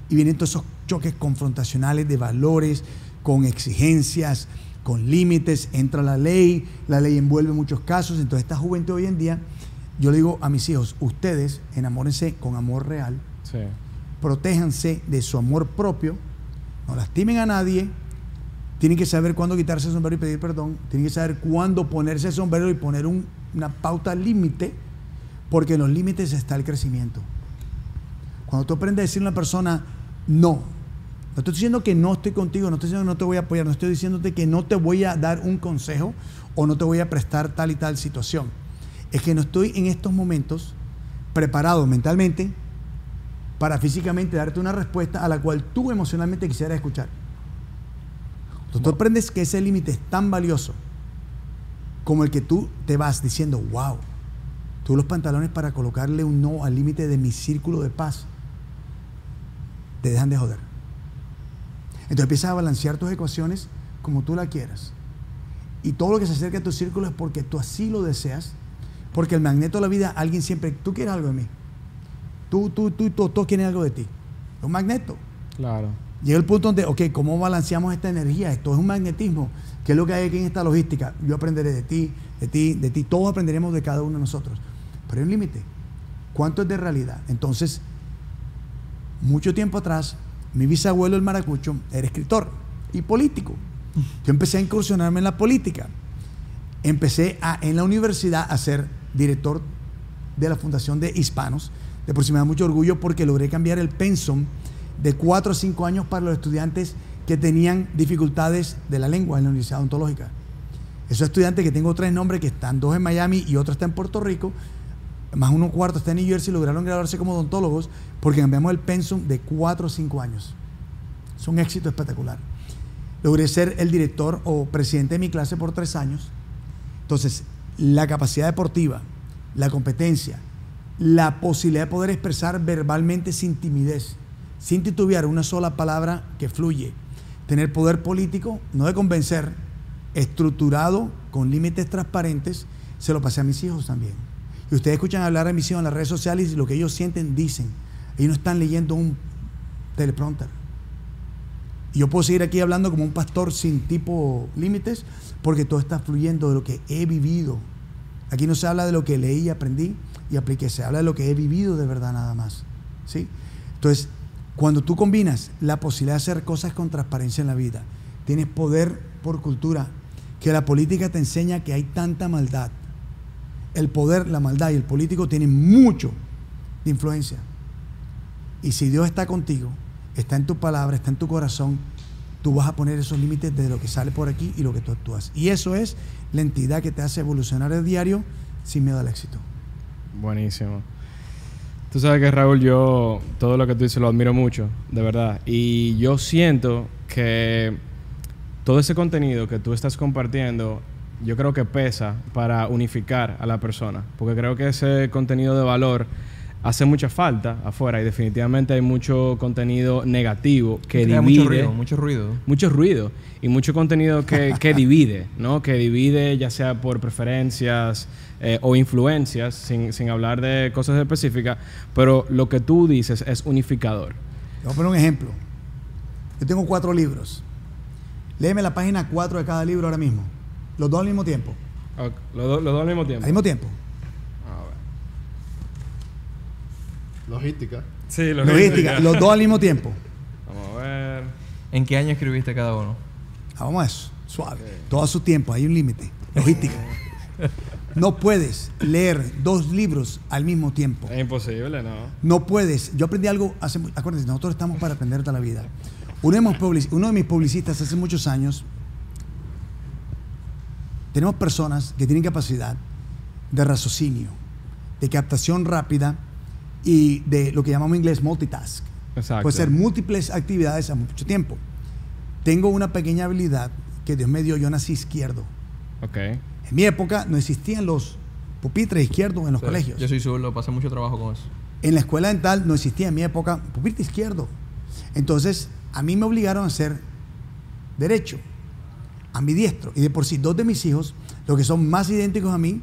Y vienen todos esos choques confrontacionales de valores, con exigencias, con límites. Entra la ley, la ley envuelve muchos casos. Entonces esta juventud hoy en día, yo le digo a mis hijos, ustedes enamórense con amor real,
Sí.
protéjanse de su amor propio, no lastimen a nadie, tienen que saber cuándo quitarse el sombrero y pedir perdón, tienen que saber cuándo ponerse el sombrero y poner un- una pauta límite, porque en los límites está el crecimiento. Cuando tú aprendes a decirle a una persona, no, no estoy diciendo que no estoy contigo, no estoy diciendo que no te voy a apoyar, no estoy diciéndote que no te voy a dar un consejo o no te voy a prestar tal y tal situación. Es que no estoy en estos momentos preparado mentalmente para físicamente darte una respuesta a la cual tú emocionalmente quisieras escuchar. Entonces tú aprendes que ese límite es tan valioso como el que tú te vas diciendo, wow, tú los pantalones para colocarle un no al límite de mi círculo de paz, te dejan de joder. Entonces empiezas a balancear tus ecuaciones como tú la quieras. Y todo lo que se acerca a tu círculo es porque tú así lo deseas, porque el magneto de la vida, alguien siempre, tú quieres algo de mí. Tú, tú, tú, tú, todos quieren algo de ti. Es un magneto.
Claro.
Llega el punto donde, ok, ¿cómo balanceamos esta energía? Esto es un magnetismo. ¿Qué es lo que hay aquí en esta logística? Yo aprenderé de ti, de ti, de ti. Todos aprenderemos de cada uno de nosotros. Pero hay un límite. ¿Cuánto es de realidad? Entonces, mucho tiempo atrás, mi bisabuelo, el maracucho, era escritor y político. Yo empecé a incursionarme en la política. Empecé en la universidad a ser director de la Fundación de Hispanos. De por sí me da mucho orgullo porque logré cambiar el pensum de 4 a 5 años para los estudiantes que tenían dificultades de la lengua en la Universidad Odontológica. Esos estudiantes que tengo tres nombres, que están dos en Miami y otro está en Puerto Rico, más uno cuarto está en New Jersey, lograron graduarse como odontólogos porque cambiamos el pensum de 4 o 5 años. Es un éxito espectacular. Logré ser el director o presidente de mi clase por tres años. Entonces, la capacidad deportiva, la competencia, la posibilidad de poder expresar verbalmente sin timidez, sin titubear una sola palabra que fluye, tener poder político, no de convencer, estructurado, con límites transparentes, se lo pasé a mis hijos también. Y ustedes escuchan hablar a mis hijos en las redes sociales y lo que ellos sienten, dicen. Ellos no están leyendo un teleprompter. Y yo puedo seguir aquí hablando como un pastor sin tipo límites, porque todo está fluyendo de lo que he vivido. Aquí no se habla de lo que leí aprendí y apliqué, se habla de lo que he vivido de verdad nada más. ¿sí? Entonces, cuando tú combinas la posibilidad de hacer cosas con transparencia en la vida, tienes poder por cultura, que la política te enseña que hay tanta maldad. El poder, la maldad y el político tienen mucho de influencia. Y si Dios está contigo, está en tu palabra, está en tu corazón, tú vas a poner esos límites de lo que sale por aquí y lo que tú actúas. Y eso es la entidad que te hace evolucionar el diario sin miedo al éxito.
Buenísimo. Tú sabes que Raúl, yo todo lo que tú dices lo admiro mucho, de verdad. Y yo siento que todo ese contenido que tú estás compartiendo yo creo que pesa para unificar a la persona, porque creo que ese contenido de valor hace mucha falta afuera y definitivamente hay mucho contenido negativo que
Crea
divide.
mucho ruido, mucho ruido.
mucho ruido y mucho contenido que, que divide, ¿no? Que divide ya sea por preferencias eh, o influencias, sin, sin hablar de cosas específicas, pero lo que tú dices es unificador.
Te voy a poner un ejemplo. Yo tengo cuatro libros. Léeme la página 4 de cada libro ahora mismo. Los dos al mismo tiempo.
Los dos los dos al mismo tiempo.
Al mismo tiempo.
A ver.
Logística.
Sí,
Logística. Los dos al mismo tiempo.
Vamos a ver.
¿En qué año escribiste cada uno?
Ah, vamos a eso. Suave. Todo a su tiempo. Hay un límite. Logística. No puedes leer dos libros al mismo tiempo.
Es imposible, ¿no?
No puedes. Yo aprendí algo hace. Acuérdense, nosotros estamos para aprender toda la vida. Uno de, mis publici- uno de mis publicistas hace muchos años. Tenemos personas que tienen capacidad de raciocinio, de captación rápida y de lo que llamamos en inglés multitask.
Exacto.
Puede ser múltiples actividades a mucho tiempo. Tengo una pequeña habilidad que Dios me dio. Yo nací izquierdo.
Ok.
En mi época no existían los pupitres izquierdos en los
Sí,
colegios.
Yo soy zurdo, pasé mucho trabajo con eso.
En la escuela dental no existía en mi época pupitre izquierdo. Entonces, a mí me obligaron a ser derecho, ambidiestro. Y de por sí, dos de mis hijos, los que son más idénticos a mí,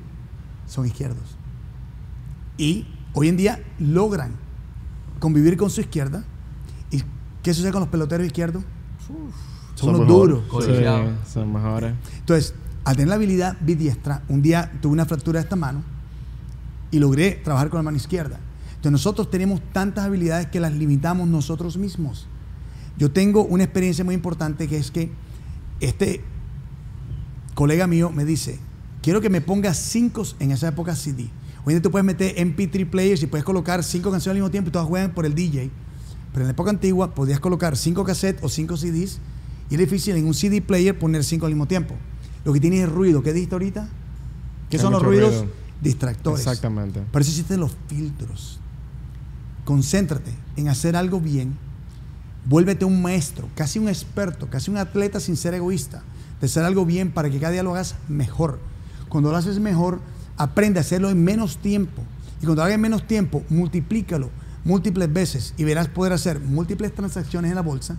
son izquierdos. Y hoy en día logran convivir con su izquierda. ¿Y qué sucede con los peloteros izquierdos? Son,
Son
unos duros.
Sí, son mejores.
Entonces, al tener la habilidad bidiestra, un día tuve una fractura de esta mano y logré trabajar con la mano izquierda. Entonces, nosotros tenemos tantas habilidades que las limitamos nosotros mismos. Yo tengo una experiencia muy importante que es que este colega mío me dice, quiero que me pongas cinco, en esa época CD. Hoy en día tú puedes meter MP3 players y puedes colocar cinco canciones al mismo tiempo y todas juegan por el DJ. Pero en la época antigua podías colocar cinco cassettes o cinco CDs y era difícil en un CD player poner cinco al mismo tiempo. Lo que tiene es ruido. ¿Qué dijiste ahorita? ¿Qué
Hay
son los ruidos?
ruido.
Distractores.
Exactamente.
Por eso existen los filtros. Concéntrate en hacer algo bien. Vuélvete un maestro, casi un experto, casi un atleta sin ser egoísta. De hacer algo bien para que cada día lo hagas mejor. Cuando lo haces mejor, aprende a hacerlo en menos tiempo. Y cuando lo hagas en menos tiempo, multiplícalo múltiples veces y verás poder hacer múltiples transacciones en la bolsa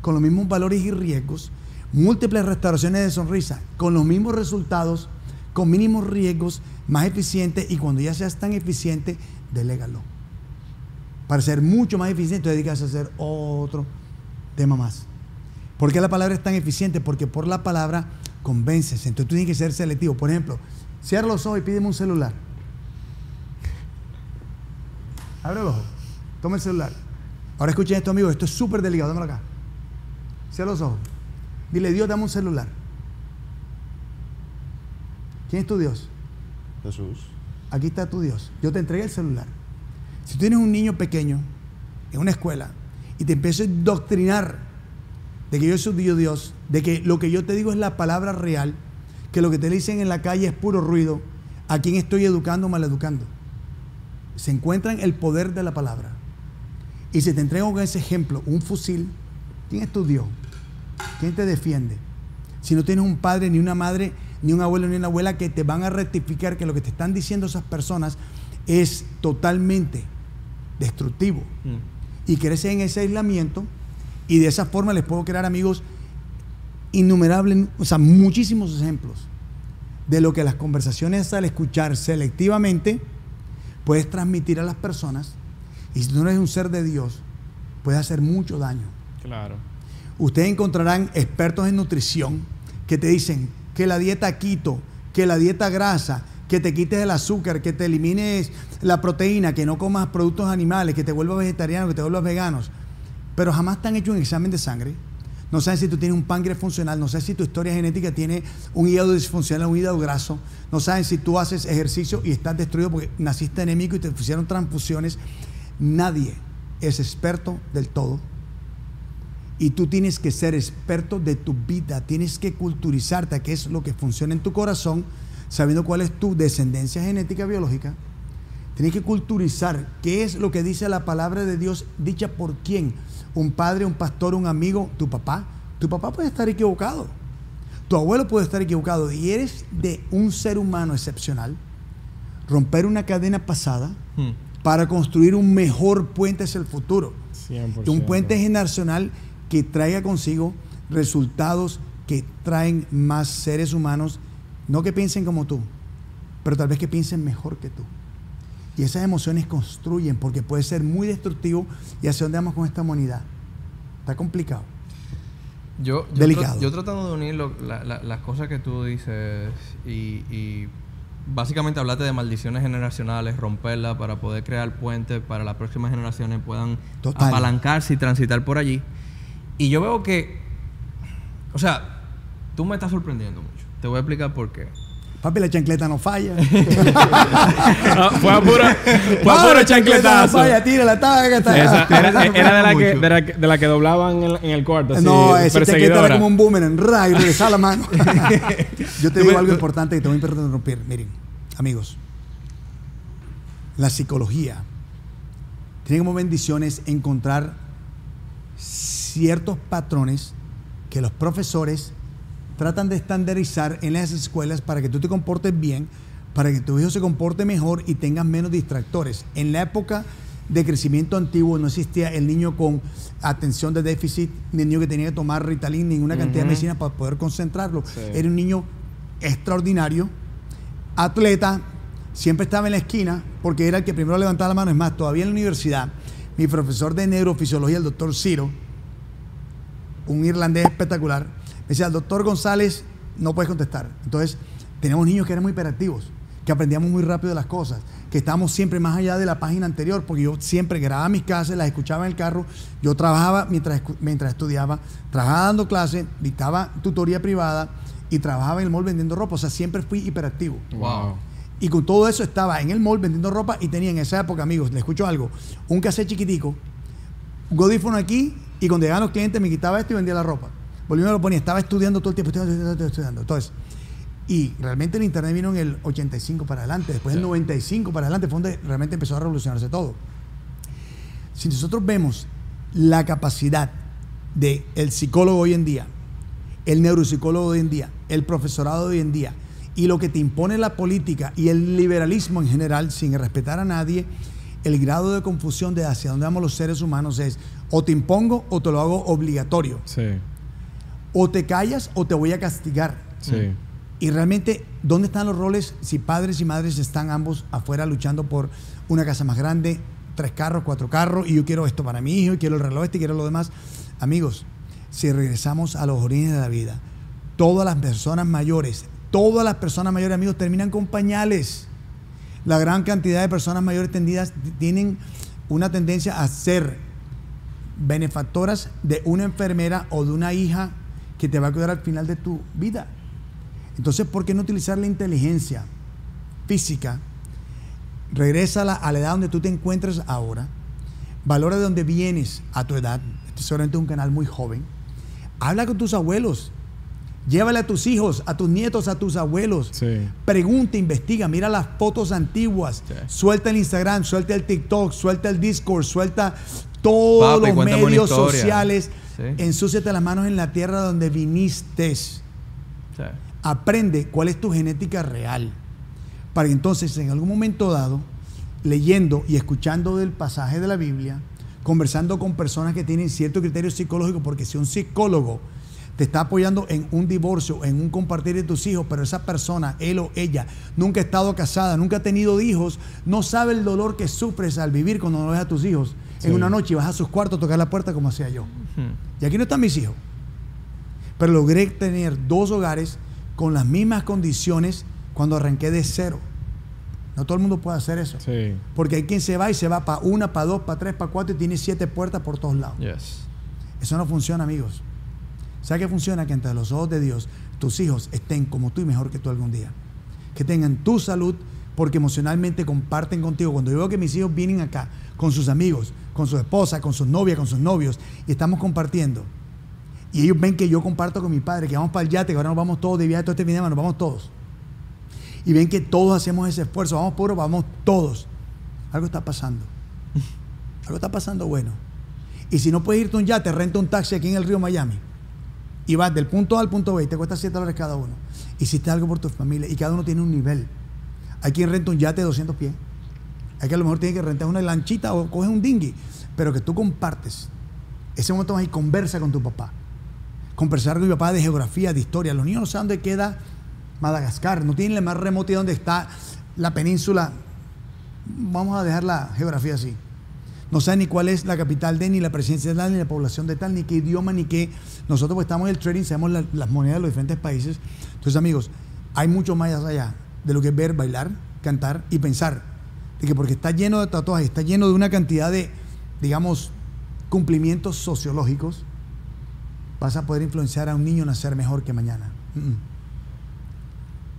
con los mismos valores y riesgos, múltiples restauraciones de sonrisa con los mismos resultados, con mínimos riesgos, más eficiente y cuando ya seas tan eficiente, delégalo. Para ser mucho más eficiente, dedicas a hacer otro tema más. ¿Por qué la palabra es tan eficiente? Porque por la palabra convences. Entonces tú tienes que ser selectivo. Por ejemplo, cierra los ojos y pídeme un celular. Abre los ojos. Toma el celular. Ahora escuchen esto, amigos. Esto es súper delicado. Dámelo acá. Cierra los ojos. Dile, Dios, dame un celular. ¿Quién es tu Dios?
Jesús.
Aquí está tu Dios. Yo te entregué el celular. Si tú tienes un niño pequeño en una escuela y te empiezo a doctrinar de que yo soy Dios, Dios, de que lo que yo te digo es la palabra real, que lo que te dicen en la calle es puro ruido, ¿a quién estoy educando o maleducando? Se encuentra en el poder de la palabra. Y si te entrego con ese ejemplo un fusil, ¿quién es tu Dios? ¿Quién te defiende? Si no tienes un padre, ni una madre, ni un abuelo, ni una abuela que te van a rectificar que lo que te están diciendo esas personas es totalmente destructivo. Y creces en ese aislamiento y de esa forma les puedo crear amigos innumerables, o sea, muchísimos ejemplos de lo que las conversaciones al escuchar selectivamente puedes transmitir a las personas y si tú no eres un ser de Dios, puede hacer mucho daño.
Claro.
Ustedes encontrarán expertos en nutrición que te dicen que la dieta quito, que la dieta grasa, que te quites el azúcar, que te elimines la proteína, que no comas productos animales, que te vuelvas vegetariano, que te vuelvas veganos. Pero jamás te han hecho un examen de sangre. No saben si tú tienes un páncreas funcional, no saben si tu historia genética tiene un hígado disfuncional, un hígado graso, no saben si tú haces ejercicio y estás destruido porque naciste anémico y te pusieron transfusiones. Nadie es experto del todo. Y tú tienes que ser experto de tu vida, tienes que culturizarte a qué es lo que funciona en tu corazón, sabiendo cuál es tu descendencia genética biológica. Tienes que culturizar qué es lo que dice la palabra de Dios, dicha por quién. Un padre, un pastor, un amigo, tu papá. Tu papá puede estar equivocado. Tu abuelo puede estar equivocado y eres de un ser humano excepcional, romper una cadena pasada
Hmm.
para construir un mejor puente hacia el futuro.
100%.
Un puente generacional que traiga consigo resultados que traen más seres humanos, no que piensen como tú, pero tal vez que piensen mejor que tú. Y esas emociones construyen porque puede ser muy destructivo y hacia dónde vamos con esta humanidad. Está complicado.
Yo, yo,
Delicado.
yo tratando de unir lo- la- la- las cosas que tú dices y, y básicamente hablarte de maldiciones generacionales, romperlas para poder crear puentes para las próximas generaciones puedan
Total.
apalancarse y transitar por allí. Y yo veo que, o sea, tú me estás sorprendiendo mucho. Te voy a explicar por qué.
Papi, la chancleta no falla.
Ah, fue a pura, fue a pura
la chancleta no falla, tira la taga. está-
Esa- era, era de, la que, de, la, que- de la que doblaban en, en el cuarto. Así,
no, esa chaqueta era como un boomerang, ra, y regresaba la mano. Yo te digo algo importante que te voy a interrumpir. Miren, amigos, la psicología tiene como bendiciones encontrar ciertos patrones que los profesores tratan de estandarizar en las escuelas para que tú te comportes bien, para que tu hijo se comporte mejor y tengas menos distractores. En la época de crecimiento antiguo no existía el niño con atención de déficit, ni el niño que tenía que tomar Ritalin, ninguna cantidad de medicina para poder concentrarlo.
Sí.
Era un niño extraordinario, atleta, siempre estaba en la esquina porque era el que primero levantaba la mano. Es más, todavía en la universidad, mi profesor de neurofisiología, el doctor Ciro, un irlandés espectacular, me decía, doctor González, no puedes contestar. Entonces, tenemos niños que eran muy hiperactivos, que aprendíamos muy rápido las cosas, que estábamos siempre más allá de la página anterior, porque yo siempre grababa mis clases, las escuchaba en el carro, yo trabajaba mientras, mientras estudiaba, trabajaba dando clases, dictaba tutoría privada y trabajaba en el mall vendiendo ropa, o sea, siempre fui hiperactivo.
Wow.
Y con todo eso estaba en el mall vendiendo ropa y tenía en esa época, amigos, le escucho algo, un cassette chiquitico, un godífono aquí y cuando llegaban los clientes me quitaba esto y vendía la ropa. Me lo ponía, estaba estudiando todo el tiempo, estudiando, estudiando, estudiando. Entonces, y realmente el internet vino en el 85 para adelante, después del 95 para adelante fue donde realmente empezó a revolucionarse todo. Si nosotros vemos la capacidad del el psicólogo hoy en día, el neuropsicólogo hoy en día, el profesorado hoy en día, y lo que te impone la política y el liberalismo en general, sin respetar a nadie, el grado de confusión de hacia dónde vamos los seres humanos es o te impongo o te lo hago obligatorio,
Sí,
o te callas o te voy a castigar.
sí.
Y realmente, ¿dónde están los roles si padres y madres están ambos afuera luchando por una casa más grande, tres carros, cuatro carros, y yo quiero esto para mi hijo, y quiero el reloj este, y quiero lo demás? Amigos, si regresamos a los orígenes de la vida, todas las personas mayores, todas las personas mayores, amigos, terminan con pañales. La gran cantidad de personas mayores tendidas tienen una tendencia a ser benefactoras de una enfermera o de una hija que te va a cuidar al final de tu vida. Entonces, ¿por qué no utilizar la inteligencia física? Regresa a la, edad donde tú te encuentres ahora. Valora de dónde vienes a tu edad. Este es solamente un canal muy joven. Habla con tus abuelos. Llévale a tus hijos, a tus nietos, a tus abuelos.
Sí.
Pregunta, investiga, mira las fotos antiguas.
Sí.
Suelta el Instagram, suelta el TikTok, suelta el Discord, suelta todos
Papi,
los medios sociales.
Sí.
Ensúciate las manos en la tierra donde viniste. Aprende cuál es tu genética real. Para que entonces, en algún momento dado, leyendo y escuchando del pasaje de la Biblia, conversando con personas que tienen cierto criterio psicológico, porque si un psicólogo te está apoyando en un divorcio, en un compartir de tus hijos, pero esa persona, él o ella, nunca ha estado casada, nunca ha tenido hijos, no sabe el dolor que sufres al vivir cuando no ves a tus hijos
Sí.
en una noche y vas a sus cuartos a tocar la puerta como hacía yo. Y aquí no están mis hijos. Pero logré tener dos hogares con las mismas condiciones cuando arranqué de cero. No todo el mundo puede hacer eso.
Sí.
Porque hay quien se va y se va para una, para dos, para tres, para cuatro y tiene siete puertas por todos lados.
Yes.
Eso no funciona, amigos. ¿Sabe qué funciona? Que entre los ojos de Dios tus hijos estén como tú y mejor que tú algún día. Que tengan tu salud porque emocionalmente comparten contigo. Cuando yo veo que mis hijos vienen acá con sus amigos, con su esposa, con sus novias, con sus novios y estamos compartiendo. Y ellos ven que yo comparto con mi padre, que vamos para el yate, que ahora nos vamos todos de viaje todo este fin de semana, nos vamos todos. Y ven que todos hacemos ese esfuerzo, vamos puros, vamos todos. Algo está pasando. Algo está pasando bueno. Y si no puedes irte a un yate, renta un taxi aquí en el río Miami. y vas del punto A al punto B y te cuesta 7 dólares cada uno. Hiciste algo por tu familia y cada uno tiene un nivel. Hay quien renta un yate de 200 pies. Hay que a lo mejor tiene que rentar una lanchita o coges un dinghy. Pero que tú compartes. Ese momento y conversa con tu papá. Conversar con mi papá de geografía, de historia. Los niños no saben dónde queda Madagascar. No tienen la más remota idea dónde está la península. Vamos a dejar la geografía así. No saben ni cuál es la capital de, ni la presidencia de tal, ni la población de tal, ni qué idioma, ni qué. Nosotros pues, estamos en el trading, sabemos la- las monedas de los diferentes países. Entonces, amigos, hay mucho más allá de lo que es ver, bailar, cantar y pensar. De que porque está lleno de tatuajes, está lleno de una cantidad de, digamos, cumplimientos sociológicos, vas a poder influenciar a un niño a nacer mejor que mañana. Mm, mm.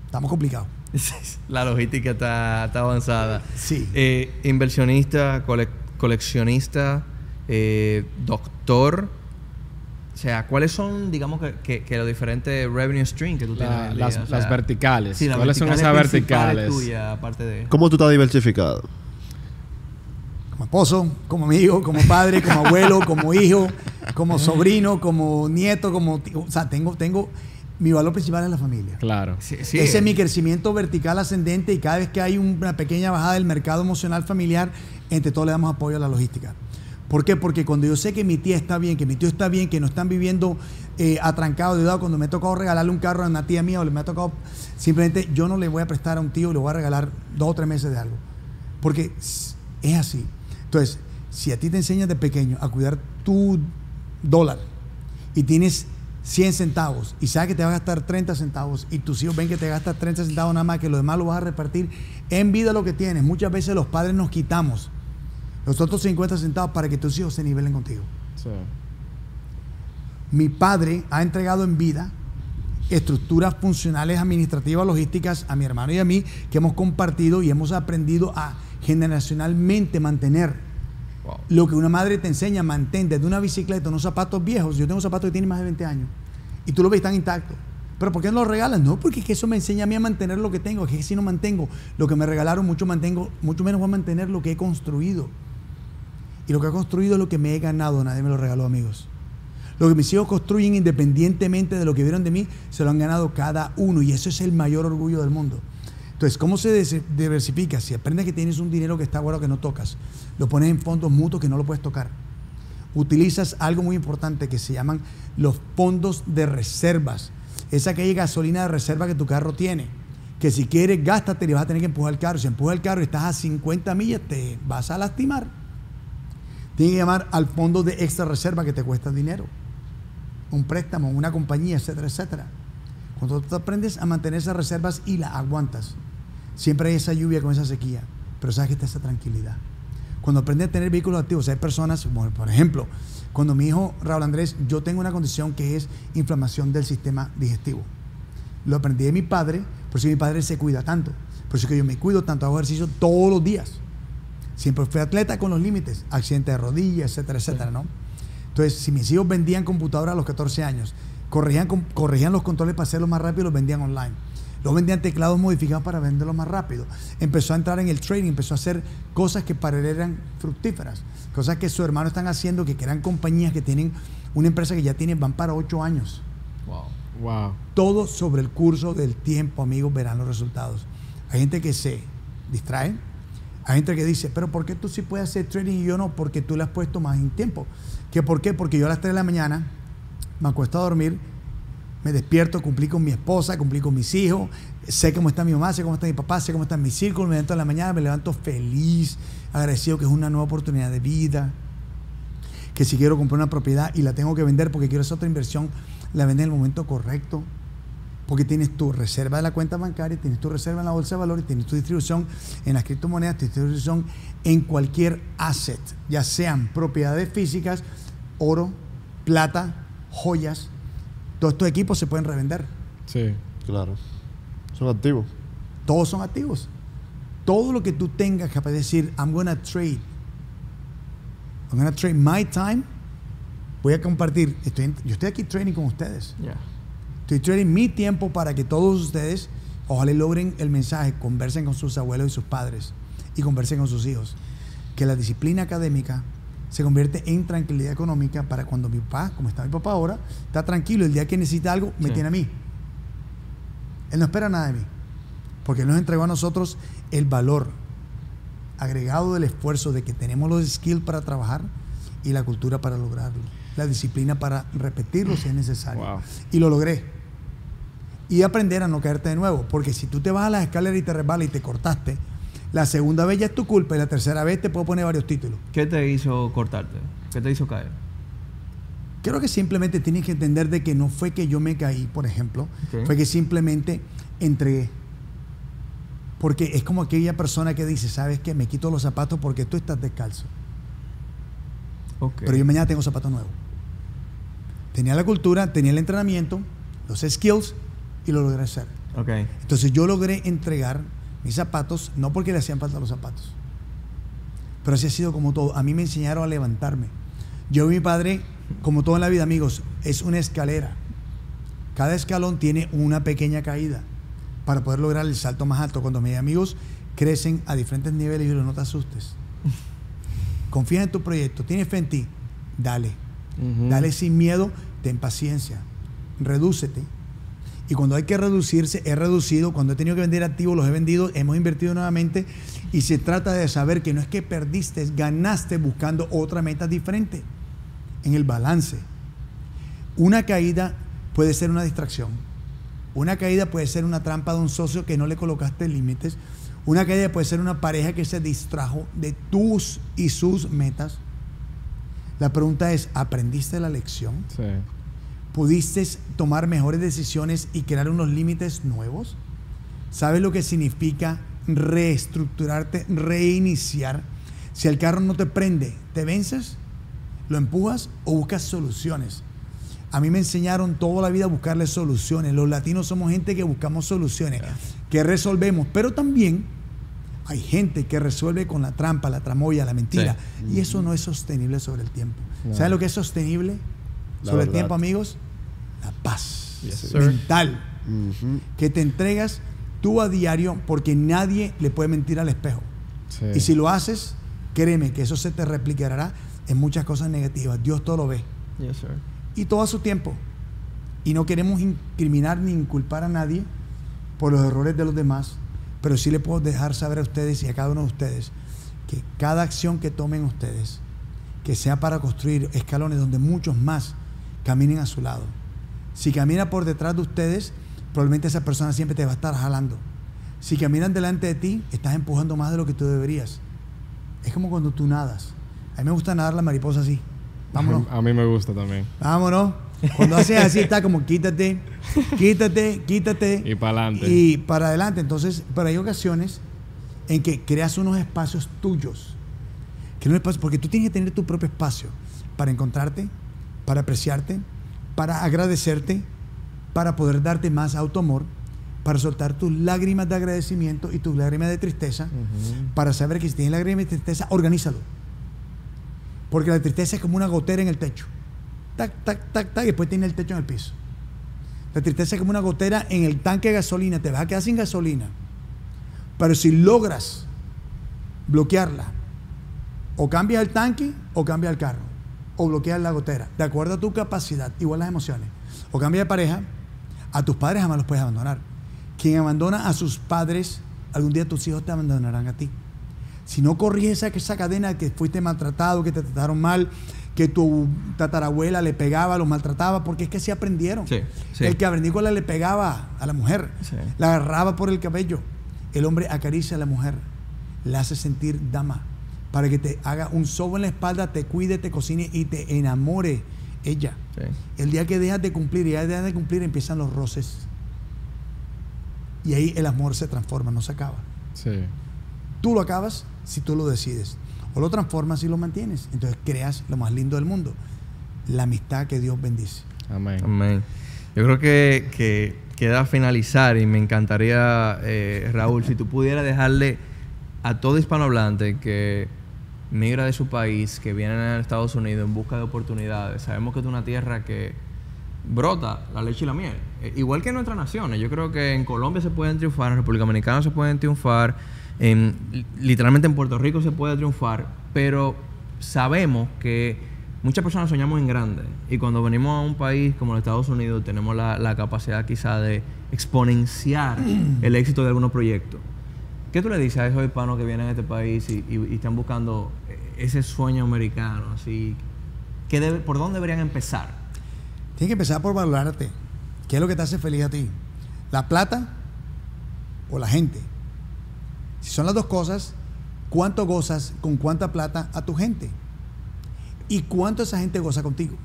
Estamos complicados.
La logística está, está avanzada.
Sí.
Eh, inversionista, cole- coleccionista, eh, doctor. O sea, ¿cuáles son, digamos, que, que- que los diferentes revenue streams que tú tienes?
La- las,
O sea,
las verticales.
sí, las
¿Cuáles son esas
verticales aparte de...
¿Cómo tú estás diversificado?
como esposo, como amigo, como padre, como abuelo, como hijo, como sobrino, como nieto, como tío. o sea, tengo, tengo mi valor principal es la familia.
Claro.
Sí, sí.
Ese es mi crecimiento vertical ascendente y cada vez que hay una pequeña bajada del mercado emocional familiar, entre todos le damos apoyo a la logística. ¿Por qué? Porque cuando yo sé que mi tía está bien, que mi tío está bien, que no están viviendo eh, atrancados, deudado, cuando me ha tocado regalarle un carro a una tía mía o le me ha tocado, simplemente yo no le voy a prestar a un tío, le voy a regalar dos o tres meses de algo. Porque es así. Entonces, si a ti te enseñas de pequeño a cuidar tu dólar y tienes 100 centavos y sabes que te va a gastar 30 centavos y tus hijos ven que te gastas 30 centavos nada más, que lo demás lo vas a repartir en vida lo que tienes. Muchas veces los padres nos quitamos los otros 50 centavos para que tus hijos se nivelen contigo.
Sí.
Mi padre ha entregado en vida estructuras funcionales, administrativas, logísticas a mi hermano y a mí que hemos compartido y hemos aprendido a generacionalmente mantener
Wow.
lo que una madre te enseña, mantén desde una bicicleta, unos zapatos viejos. Yo tengo zapatos que tienen más de 20 años y tú los ves están intactos. Pero ¿por qué no los regalas? No, porque es que eso me enseña a mí a mantener lo que tengo. Es que si no mantengo lo que me regalaron, mucho mantengo, mucho menos voy a mantener lo que he construido. Y lo que he construido es lo que me he ganado, nadie me lo regaló, amigos. Lo que mis hijos construyen independientemente de lo que vieron de mí, se lo han ganado cada uno. Y eso es el mayor orgullo del mundo. Entonces, ¿cómo se diversifica? Si aprendes que tienes un dinero que está bueno que no tocas, lo pones en fondos mutuos que no lo puedes tocar. Utilizas algo muy importante que se llaman los fondos de reservas. Es aquella gasolina de reserva que tu carro tiene. Que si quieres, gástate y vas a tener que empujar el carro. Si empujas el carro y estás a 50 millas, te vas a lastimar. Tienes que llamar al fondo de extra reserva que te cuesta dinero. Un préstamo, una compañía, etcétera, etcétera. Cuando tú aprendes a mantener esas reservas y las aguantas, siempre hay esa lluvia con esa sequía, pero sabes que está esa tranquilidad. Cuando aprendes a tener vehículos activos, hay personas, por ejemplo, cuando mi hijo Raúl Andrés, yo tengo una condición que es inflamación del sistema digestivo. Lo aprendí de mi padre, por eso mi padre se cuida tanto. Por eso que yo me cuido tanto, hago ejercicio todos los días. Siempre fui atleta con los límites, accidente de rodilla, etcétera, etcétera, ¿no? Entonces, si mis hijos vendían computadoras a los 14 años, corregían, los controles para hacerlos más rápido, los vendían online. Los vendían teclados modificados para venderlos más rápido. Empezó a entrar en el trading, empezó a hacer cosas que para él eran fructíferas, cosas que su hermano están haciendo, que crean compañías que tienen una empresa que ya tienen, van para 8 años.
Wow.
Wow.
Todo sobre el curso del tiempo, amigos, verán los resultados. Hay gente que se distrae, hay gente que dice, pero ¿por qué tú sí puedes hacer trading y yo no? Porque tú le has puesto más en tiempo. ¿Qué por qué? Porque yo a las 3 de la mañana me acuesto a dormir, me despierto, cumplí con mi esposa, cumplí con mis hijos, sé cómo está mi mamá, sé cómo está mi papá, sé cómo está mi círculo, me levanto en la mañana, me levanto feliz, agradecido que es una nueva oportunidad de vida, que si quiero comprar una propiedad y la tengo que vender porque quiero hacer otra inversión, la vende en el momento correcto. Porque tienes tu reserva de la cuenta bancaria, tienes tu reserva en la bolsa de valores, tienes tu distribución en las criptomonedas, tu distribución en cualquier asset, ya sean propiedades físicas, oro, plata, joyas. Todos estos equipos se pueden revender.
Sí.
Claro. Son activos.
Todos son activos. Todo lo que tú tengas capaz de decir, I'm gonna trade. I'm gonna trade my time. Voy a compartir. Estoy en- yo estoy aquí trading con ustedes.
Ya.
Estoy trading mi tiempo para que todos ustedes, ojalá logren el mensaje, conversen con sus abuelos y sus padres y conversen con sus hijos. Que la disciplina académica se convierte en tranquilidad económica para cuando mi papá, como está mi papá ahora, está tranquilo. El día que necesita algo, me
Sí.
tiene a mí. Él no espera nada de mí. Porque Él nos entregó a nosotros el valor agregado del esfuerzo de que tenemos los skills para trabajar y la cultura para lograrlo. La disciplina para repetirlo si es necesario.
Wow.
Y lo logré. Y aprender a no caerte de nuevo. Porque si tú te vas a las escaleras y te resbalas y te cortaste, la segunda vez ya es tu culpa y la tercera vez te puedo poner varios títulos.
¿Qué te hizo cortarte? ¿Qué te hizo caer?
Creo que simplemente tienes que entender de que no fue que yo me caí, por ejemplo, fue que simplemente entregué. Porque es como aquella persona que dice, ¿sabes qué? Me quito los zapatos porque tú estás descalzo.
Ok.
Pero yo mañana tengo zapatos nuevos. Tenía la cultura, tenía el entrenamiento, los skills y lo logré hacer.
Ok.
Entonces yo logré entregar mis zapatos, no porque le hacían falta los zapatos, pero así ha sido como todo. A mí me enseñaron a levantarme. Yo a mi padre, como todo en la vida, amigos, es una escalera. Cada escalón tiene una pequeña caída para poder lograr el salto más alto. Cuando mis amigos crecen a diferentes niveles, yo digo, no te asustes. Confía en tu proyecto, tienes fe en ti, dale. Dale sin miedo, ten paciencia, redúcete. Y cuando hay que reducirse, he reducido. Cuando he tenido que vender activos, los he vendido, hemos invertido nuevamente. Y se trata de saber que no es que perdiste, ganaste buscando otra meta diferente en el balance. Una caída puede ser una distracción. Una caída puede ser una trampa de un socio que no le colocaste límites. Una caída puede ser una pareja que se distrajo de tus y sus metas. La pregunta es, ¿aprendiste la lección?
Sí.
¿Pudiste tomar mejores decisiones y crear unos límites nuevos? ¿Sabes lo que significa reestructurarte, reiniciar? Si el carro no te prende, ¿te vences? ¿Lo empujas o buscas soluciones? A mí me enseñaron toda la vida a buscarle soluciones. Los latinos somos gente que buscamos soluciones, que resolvemos, pero también hay gente que resuelve con la trampa, la tramoya, la mentira. Y eso no es sostenible sobre el tiempo.
No.
¿Sabes lo que es sostenible
La
sobre el tiempo, amigos? La paz
Yes,
mental que te entregas tú a diario porque nadie le puede mentir al espejo.
Sí.
Y si lo haces, créeme que eso se te replicará en muchas cosas negativas. Dios todo lo ve.
Yes, sir.
Y todo a su tiempo. Y no queremos incriminar ni inculpar a nadie por los errores de los demás, pero sí le puedo dejar saber a ustedes y a cada uno de ustedes que cada acción que tomen ustedes, que sea para construir escalones donde muchos más caminen a su lado. Si camina por detrás de ustedes, probablemente esa persona siempre te va a estar jalando. Si caminan delante de ti, estás empujando más de lo que tú deberías. Es como cuando tú nadas. A mí me gusta nadar la mariposa así. Vámonos.
A mí me gusta también.
Vámonos. Cuando haces así, está como quítate, quítate, quítate.
Y para adelante.
Y para adelante. Entonces, pero hay ocasiones en que creas unos espacios tuyos. Que no espacios, porque tú tienes que tener tu propio espacio para encontrarte, para apreciarte, para agradecerte, para poder darte más autoamor, para soltar tus lágrimas de agradecimiento y tus lágrimas de tristeza, para saber que si tienes lágrimas de tristeza, organízalo. Porque la tristeza es como una gotera en el techo. Tac, tac, tac, tac, y después tiene el techo en el piso. La tristeza es como una gotera en el tanque de gasolina, te vas a quedar sin gasolina. Pero si logras bloquearla, o cambias el tanque o cambias el carro, o bloqueas la gotera, de acuerdo a tu capacidad, igual las emociones. O cambias de pareja, a tus padres jamás los puedes abandonar. Quien abandona a sus padres, algún día tus hijos te abandonarán a ti. Si no corriges esa, esa cadena que fuiste maltratado, que te trataron mal, que tu tatarabuela le pegaba, los maltrataba, porque es que así aprendieron.
Sí, sí.
El que cavernícola le pegaba a la mujer,
Sí.
la agarraba por el cabello. El hombre acaricia a la mujer, la hace sentir dama, para que te haga un sobo en la espalda, te cuide, te cocine y te enamore ella.
Sí.
El día que dejas de cumplir y ya dejas de cumplir empiezan los roces. Y ahí el amor se transforma, no se acaba.
Sí.
Tú lo acabas si tú lo decides. O lo transformas si lo mantienes. Entonces creas lo más lindo del mundo. La amistad que Dios bendice.
Amén.
Amén. Yo creo que, que queda finalizar y me encantaría, eh, Raúl, si tú pudieras dejarle a todo hispanohablante que migra de su país, que viene a Estados Unidos en busca de oportunidades. Sabemos que es una tierra que brota la leche y la miel. Eh, igual que en nuestras naciones. Yo creo que en Colombia se pueden triunfar, en República Dominicana se pueden triunfar, en, li- literalmente en Puerto Rico se puede triunfar, pero sabemos que muchas personas soñamos en grande y cuando venimos a un país como los Estados Unidos tenemos la, la capacidad quizá de exponenciar el éxito de algunos proyectos. ¿Qué tú le dices a esos hispanos que vienen a este país y, están buscando eh, ese sueño americano? Así, ¿qué ¿Por dónde deberían empezar?
Tienes que empezar por valorarte. ¿Qué es lo que te hace feliz a ti? ¿La plata o la gente? Si son las dos cosas, ¿cuánto gozas con cuánta plata a tu gente? ¿Y cuánto esa gente goza contigo?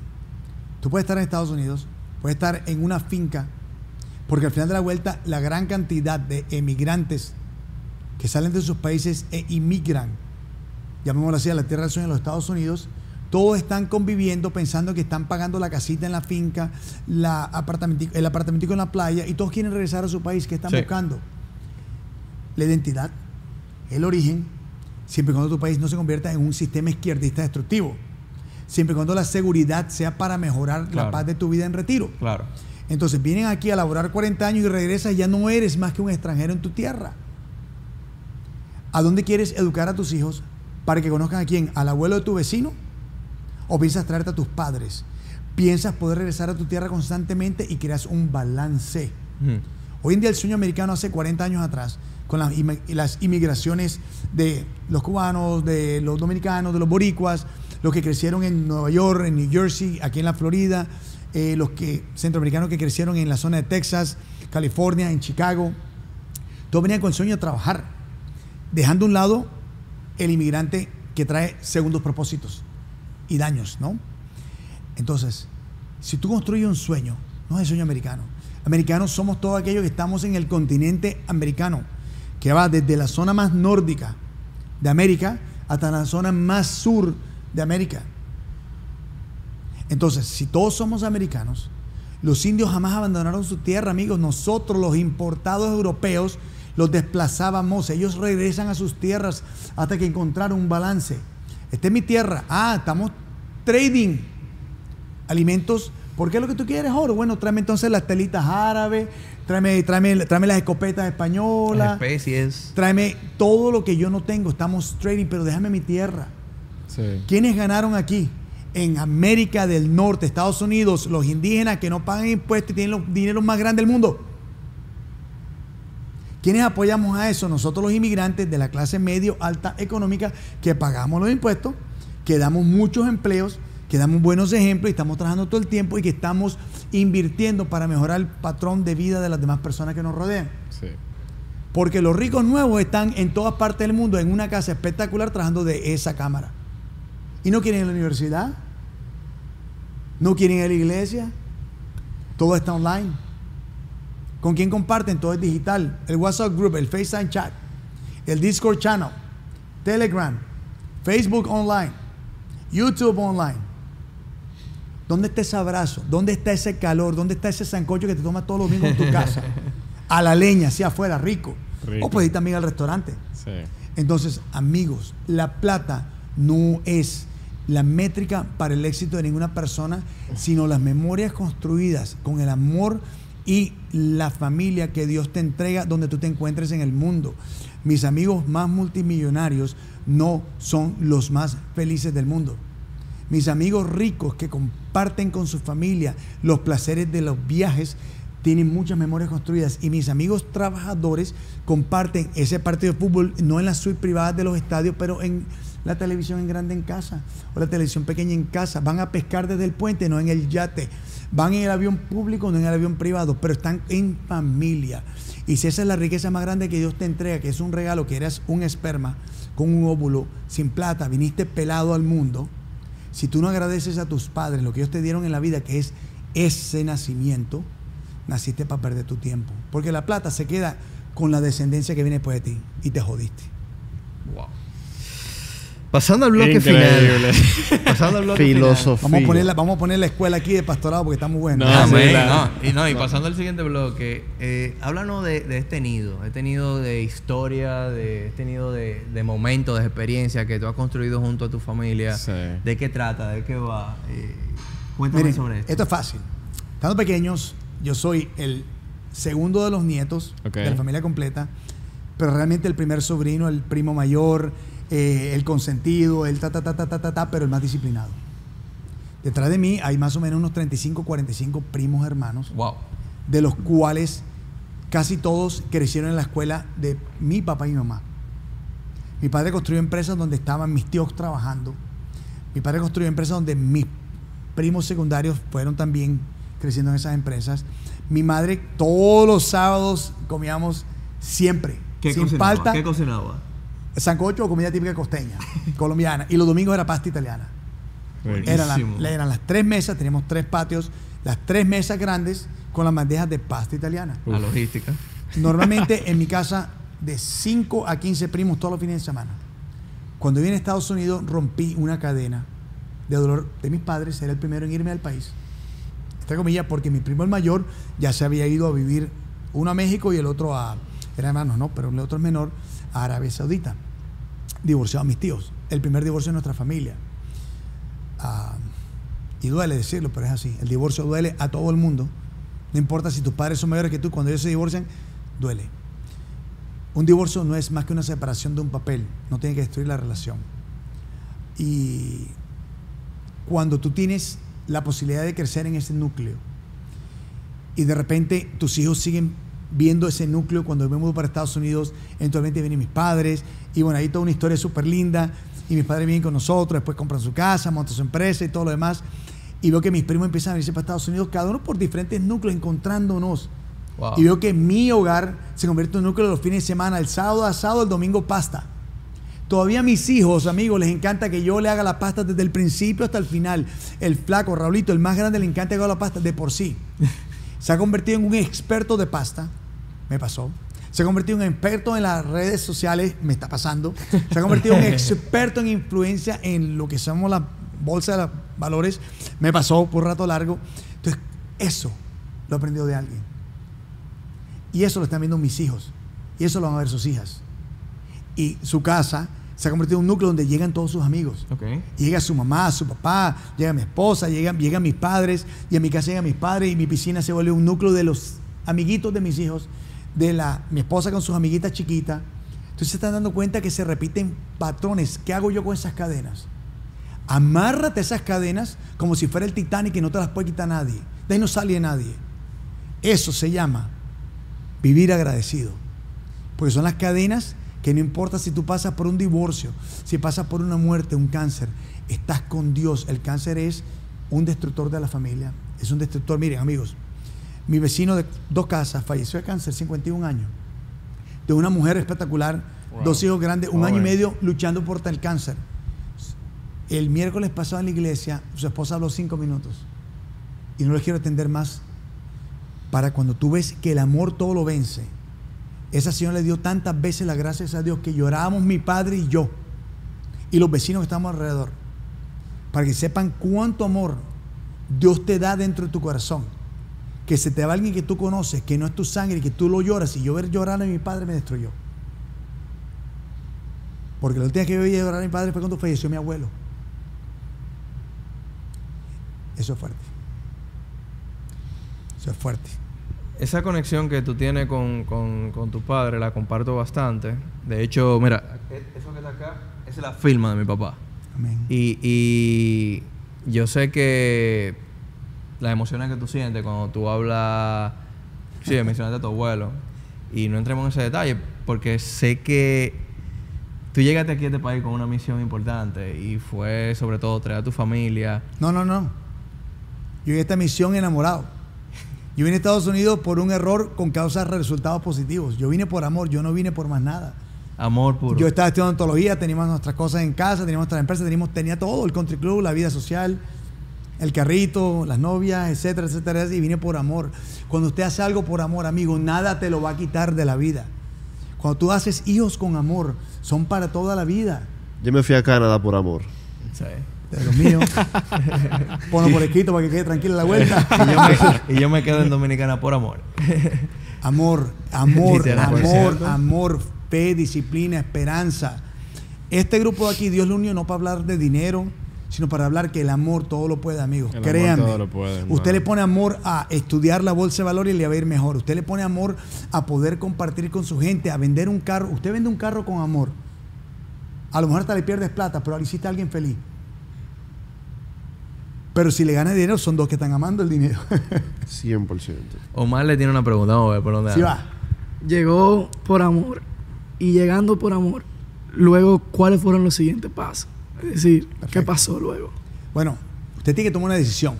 Tú puedes estar en Estados Unidos, puedes estar en una finca, porque al final de la vuelta la gran cantidad de emigrantes que salen de sus países e inmigran, llamémoslo así, a la tierra del sueño de los Estados Unidos, todos están conviviendo pensando que están pagando la casita en la finca, la apartamentico- el apartamentico en la playa y todos quieren regresar a su país. ¿Qué están
Sí.
buscando? La identidad, el origen, siempre y cuando tu país no se convierta en un sistema izquierdista destructivo. Siempre y cuando la seguridad sea para mejorar
Claro.
la paz de tu vida en retiro.
Claro.
Entonces vienen aquí a laborar 40 años y regresas y ya no eres más que un extranjero en tu tierra. ¿A dónde quieres educar a tus hijos para que conozcan a quién? ¿Al abuelo de tu vecino? ¿O piensas traerte a tus padres? ¿Piensas poder regresar a tu tierra constantemente y creas un balance? Hoy en día el sueño americano hace 40 años atrás, con las inmigraciones de los cubanos, de los dominicanos, de los boricuas, los que crecieron en Nueva York, en New Jersey, aquí en la Florida, eh, los que, centroamericanos que crecieron en la zona de Texas, California, en Chicago, todos venían con el sueño de trabajar, dejando a un lado el inmigrante que trae segundos propósitos y daños, ¿no? Entonces, si tú construyes un sueño, no es el sueño americano. Americanos somos todos aquellos que estamos en el continente americano, que va desde la zona más nórdica de América hasta la zona más sur de América. Entonces, si todos somos americanos, los indios jamás abandonaron su tierra, amigos. Nosotros, los importados europeos, los desplazábamos. Ellos regresan a sus tierras hasta que encontraron un balance. Esta es mi tierra. Ah, estamos trading alimentos. ¿Por qué es lo que tú quieres, oro? Bueno, tráeme entonces las telitas árabes, tráeme, tráeme, tráeme las escopetas
Las
españolas,
especies.
tráeme todo lo que yo no tengo. Estamos trading, pero déjame mi tierra.
Sí.
¿Quiénes ganaron aquí? En América del Norte, Estados Unidos, los indígenas que no pagan impuestos y tienen los dineros más grandes del mundo. ¿Quiénes apoyamos a eso? Nosotros los inmigrantes de la clase medio alta económica que pagamos los impuestos, que damos muchos empleos, que damos buenos ejemplos y estamos trabajando todo el tiempo y que estamos invirtiendo para mejorar el patrón de vida de las demás personas que nos rodean.
Sí.
Porque los ricos nuevos están en todas partes del mundo en una casa espectacular trabajando de esa cámara. Y no quieren ir a la universidad, no quieren ir a la iglesia, todo está online. ¿Con quién comparten? Todo es digital. El WhatsApp Group, el FaceTime Chat, el Discord Channel, Telegram, Facebook Online, YouTube Online. ¿Dónde está ese abrazo? ¿Dónde está ese calor? ¿Dónde está ese sancocho que te tomas todos los domingos en tu casa? A la leña, así afuera, rico.
Rico.
O puedes ir también al restaurante.
Sí.
Entonces, amigos, la plata no es la métrica para el éxito de ninguna persona, sino las memorias construidas con el amor y la familia que Dios te entrega donde tú te encuentres en el mundo. Mis amigos más multimillonarios no son los más felices del mundo. Mis amigos ricos que comparten con su familia los placeres de los viajes tienen muchas memorias construidas y mis amigos trabajadores comparten ese partido de fútbol no en las suites privadas de los estadios, pero en la televisión en grande en casa o la televisión pequeña en casa. Van a pescar desde el puente, no en el yate. Van en el avión público, no en el avión privado, pero están en familia. Y si esa es la riqueza más grande que Dios te entrega, que es un regalo, que eras un esperma con un óvulo sin plata, viniste pelado al mundo, si tú no agradeces a tus padres lo que ellos te dieron en la vida, que es ese nacimiento, naciste para perder tu tiempo. Porque la plata se queda con la descendencia que viene después de ti y te jodiste.
Wow. Pasando al bloque
Increíble.
final. Pasando al bloque
Filosofía.
Vamos a, poner la, vamos a poner la escuela aquí de pastorado porque está muy buena.
No,
final.
sí,
No, y, no, y pasando al siguiente bloque, eh, háblanos de, de este nido, este nido de historia, de este nido de, de momentos, de experiencia que tú has construido junto a tu familia.
Sí.
¿De qué trata? ¿De qué va? Eh, cuéntame
Miren,
sobre esto.
esto es fácil. Estando pequeños, yo soy el segundo de los nietos de la familia completa, pero realmente el primer sobrino, el primo mayor, eh, el consentido, el ta, ta, ta, ta, ta, ta, ta, pero el más disciplinado. Detrás de mí hay más o menos unos 35, 45 primos hermanos,
Wow.
de los cuales casi todos crecieron en la escuela de mi papá y mi mamá. Mi padre construyó empresas donde estaban mis tíos trabajando. Mi padre construyó empresas donde mis primos secundarios fueron también creciendo en esas empresas. Mi madre todos los sábados comíamos siempre,
¿Qué
sin
cocinaba?
falta,
¿Qué cocinaba?
Sancocho o comida típica costeña, colombiana. Y los domingos era pasta italiana. Eran, la-
Buenísimo.
eran las tres mesas, teníamos tres patios, las tres mesas grandes con las bandejas de pasta italiana.
La logística.
Normalmente en mi casa de 5 a 15 primos todos los fines de semana. Cuando vine a Estados Unidos rompí una cadena de dolor de mis padres, era el primero en irme al país. Entre comillas, porque mi primo el mayor ya se había ido a vivir, uno a México y el otro a, eran hermanos, no, pero el otro es menor, Arabia Saudita. Divorciado a mis tíos. El primer divorcio de nuestra familia. Ah, y duele decirlo, pero es así. El divorcio duele a todo el mundo. No importa si tus padres son mayores que tú, cuando ellos se divorcian, duele. Un divorcio no es más que una separación de un papel, no tiene que destruir la relación. Y cuando tú tienes la posibilidad de crecer en ese núcleo y de repente tus hijos siguen viendo ese núcleo cuando me mudo para Estados Unidos, eventualmente vienen mis padres y bueno, ahí toda una historia súper linda y mis padres vienen con nosotros, después compran su casa, montan su empresa y todo lo demás y veo que mis primos empiezan a venirse para Estados Unidos, cada uno por diferentes núcleos, encontrándonos.
Wow.
Y veo que mi hogar se convierte en un núcleo de los fines de semana, el sábado asado, el domingo pasta. Todavía a mis hijos, amigos, les encanta que yo le haga la pasta desde el principio hasta el final. El flaco, Raulito, el más grande, le encanta que haga la pasta de por sí. Se ha convertido en un experto de pasta, me pasó. Se ha convertido en un experto en las redes sociales, me está pasando. Se ha convertido en un experto en influencia en lo que somos la bolsa de los valores, me pasó por un rato largo. Entonces, eso lo aprendió de alguien. Y eso lo están viendo mis hijos. Y eso lo van a ver sus hijas. Y su casa se ha convertido en un núcleo donde llegan todos sus amigos. Llega su mamá, su papá, llega mi esposa, llegan, llegan mis padres, y en mi casa llegan mis padres, y mi piscina se vuelve un núcleo de los amiguitos de mis hijos, de la, mi esposa con sus amiguitas chiquitas. Entonces se están dando cuenta que se repiten patrones. ¿Qué hago yo con esas cadenas? Amárrate esas cadenas como si fuera el Titanic y no te las puede quitar nadie. De ahí no sale nadie. Eso se llama vivir agradecido. Porque son las cadenas que no importa si tú pasas por un divorcio, si pasas por una muerte, un cáncer, estás con Dios. El cáncer es un destructor de la familia. Es un destructor. Miren, amigos, mi vecino de dos casas falleció de cáncer, 51 años. De una mujer espectacular,
Wow.
dos hijos grandes, un año y medio luchando por el cáncer. El miércoles pasado en la iglesia, su esposa habló cinco minutos. Y no les quiero atender más. Para cuando tú ves que el amor todo lo vence. Esa señora le dio tantas veces las gracias a Dios que llorábamos mi padre y yo. Y los vecinos que estamos alrededor. Para que sepan cuánto amor Dios te da dentro de tu corazón. Que se te va alguien que tú conoces, que no es tu sangre y que tú lo lloras. Y yo ver llorar a mi padre me destruyó. Porque la última que yo veía llorar a mi padre fue cuando falleció mi abuelo. Eso es fuerte. Eso es fuerte.
Esa conexión que tú tienes con, con, con tu padre la comparto bastante. De hecho, mira, eso que está acá, es la firma de mi papá.
Amén.
Y, y yo sé que las emociones que tú sientes cuando tú hablas, sí, mencionaste a tu abuelo, y no entremos en ese detalle, porque sé que tú llegaste aquí a este país con una misión importante y fue sobre todo traer a tu familia.
No, no, no. Yo en esta misión enamorado. Yo vine a Estados Unidos por un error con causas resultados positivos. Yo vine por amor, yo no vine por más nada.
Amor puro.
Yo estaba estudiando ontología, teníamos nuestras cosas en casa, teníamos nuestras empresas, teníamos, tenía todo, el country club, la vida social, el carrito, las novias, etcétera, etcétera, y vine por amor. Cuando usted hace algo por amor, amigo, nada te lo va a quitar de la vida. Cuando tú haces hijos con amor, son para toda la vida.
Yo me fui a Canadá por amor.
Sí.
De los míos. Ponlo por escrito para que quede tranquila la vuelta.
Y yo, me, y yo me quedo en Dominicana por amor.
Amor, amor, amor, amor, fe, disciplina, esperanza. Este grupo de aquí, Dios lo unió no para hablar de dinero, sino para hablar que el amor todo lo puede, amigos.
El amor
Créanme.
todo lo puede.
Usted le pone amor a estudiar la bolsa de valores y le va a ir mejor. Usted le pone amor a poder compartir con su gente, a vender un carro. Usted vende un carro con amor. A lo mejor hasta le pierdes plata, pero hiciste a alguien feliz. Pero si le ganas dinero, son dos que están amando el dinero.
100%.
Omar le tiene una pregunta. Vamos a ver por dónde
Sí va.
Llegó por amor y llegando por amor, luego, ¿cuáles fueron los siguientes pasos? Es decir, ¿qué pasó luego?
Bueno, usted tiene que tomar una decisión.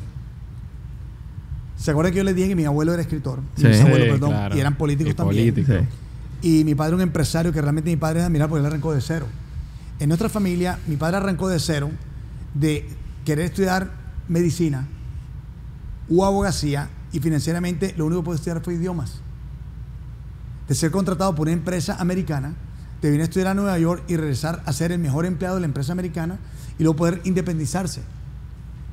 ¿Se acuerda que yo les dije que mi abuelo era escritor?
Sí.
Mis abuelos,
Sí,
perdón.
claro.
Y eran políticos
Y
también.
políticos.
Sí.
Y mi padre un empresario que realmente mi padre es admirable porque él arrancó de cero. En nuestra familia, mi padre arrancó de cero de querer estudiar medicina o abogacía y financieramente lo único que pudo estudiar fue idiomas. De ser contratado por una empresa americana, de venir a estudiar a Nueva York y regresar a ser el mejor empleado de la empresa americana y luego poder independizarse.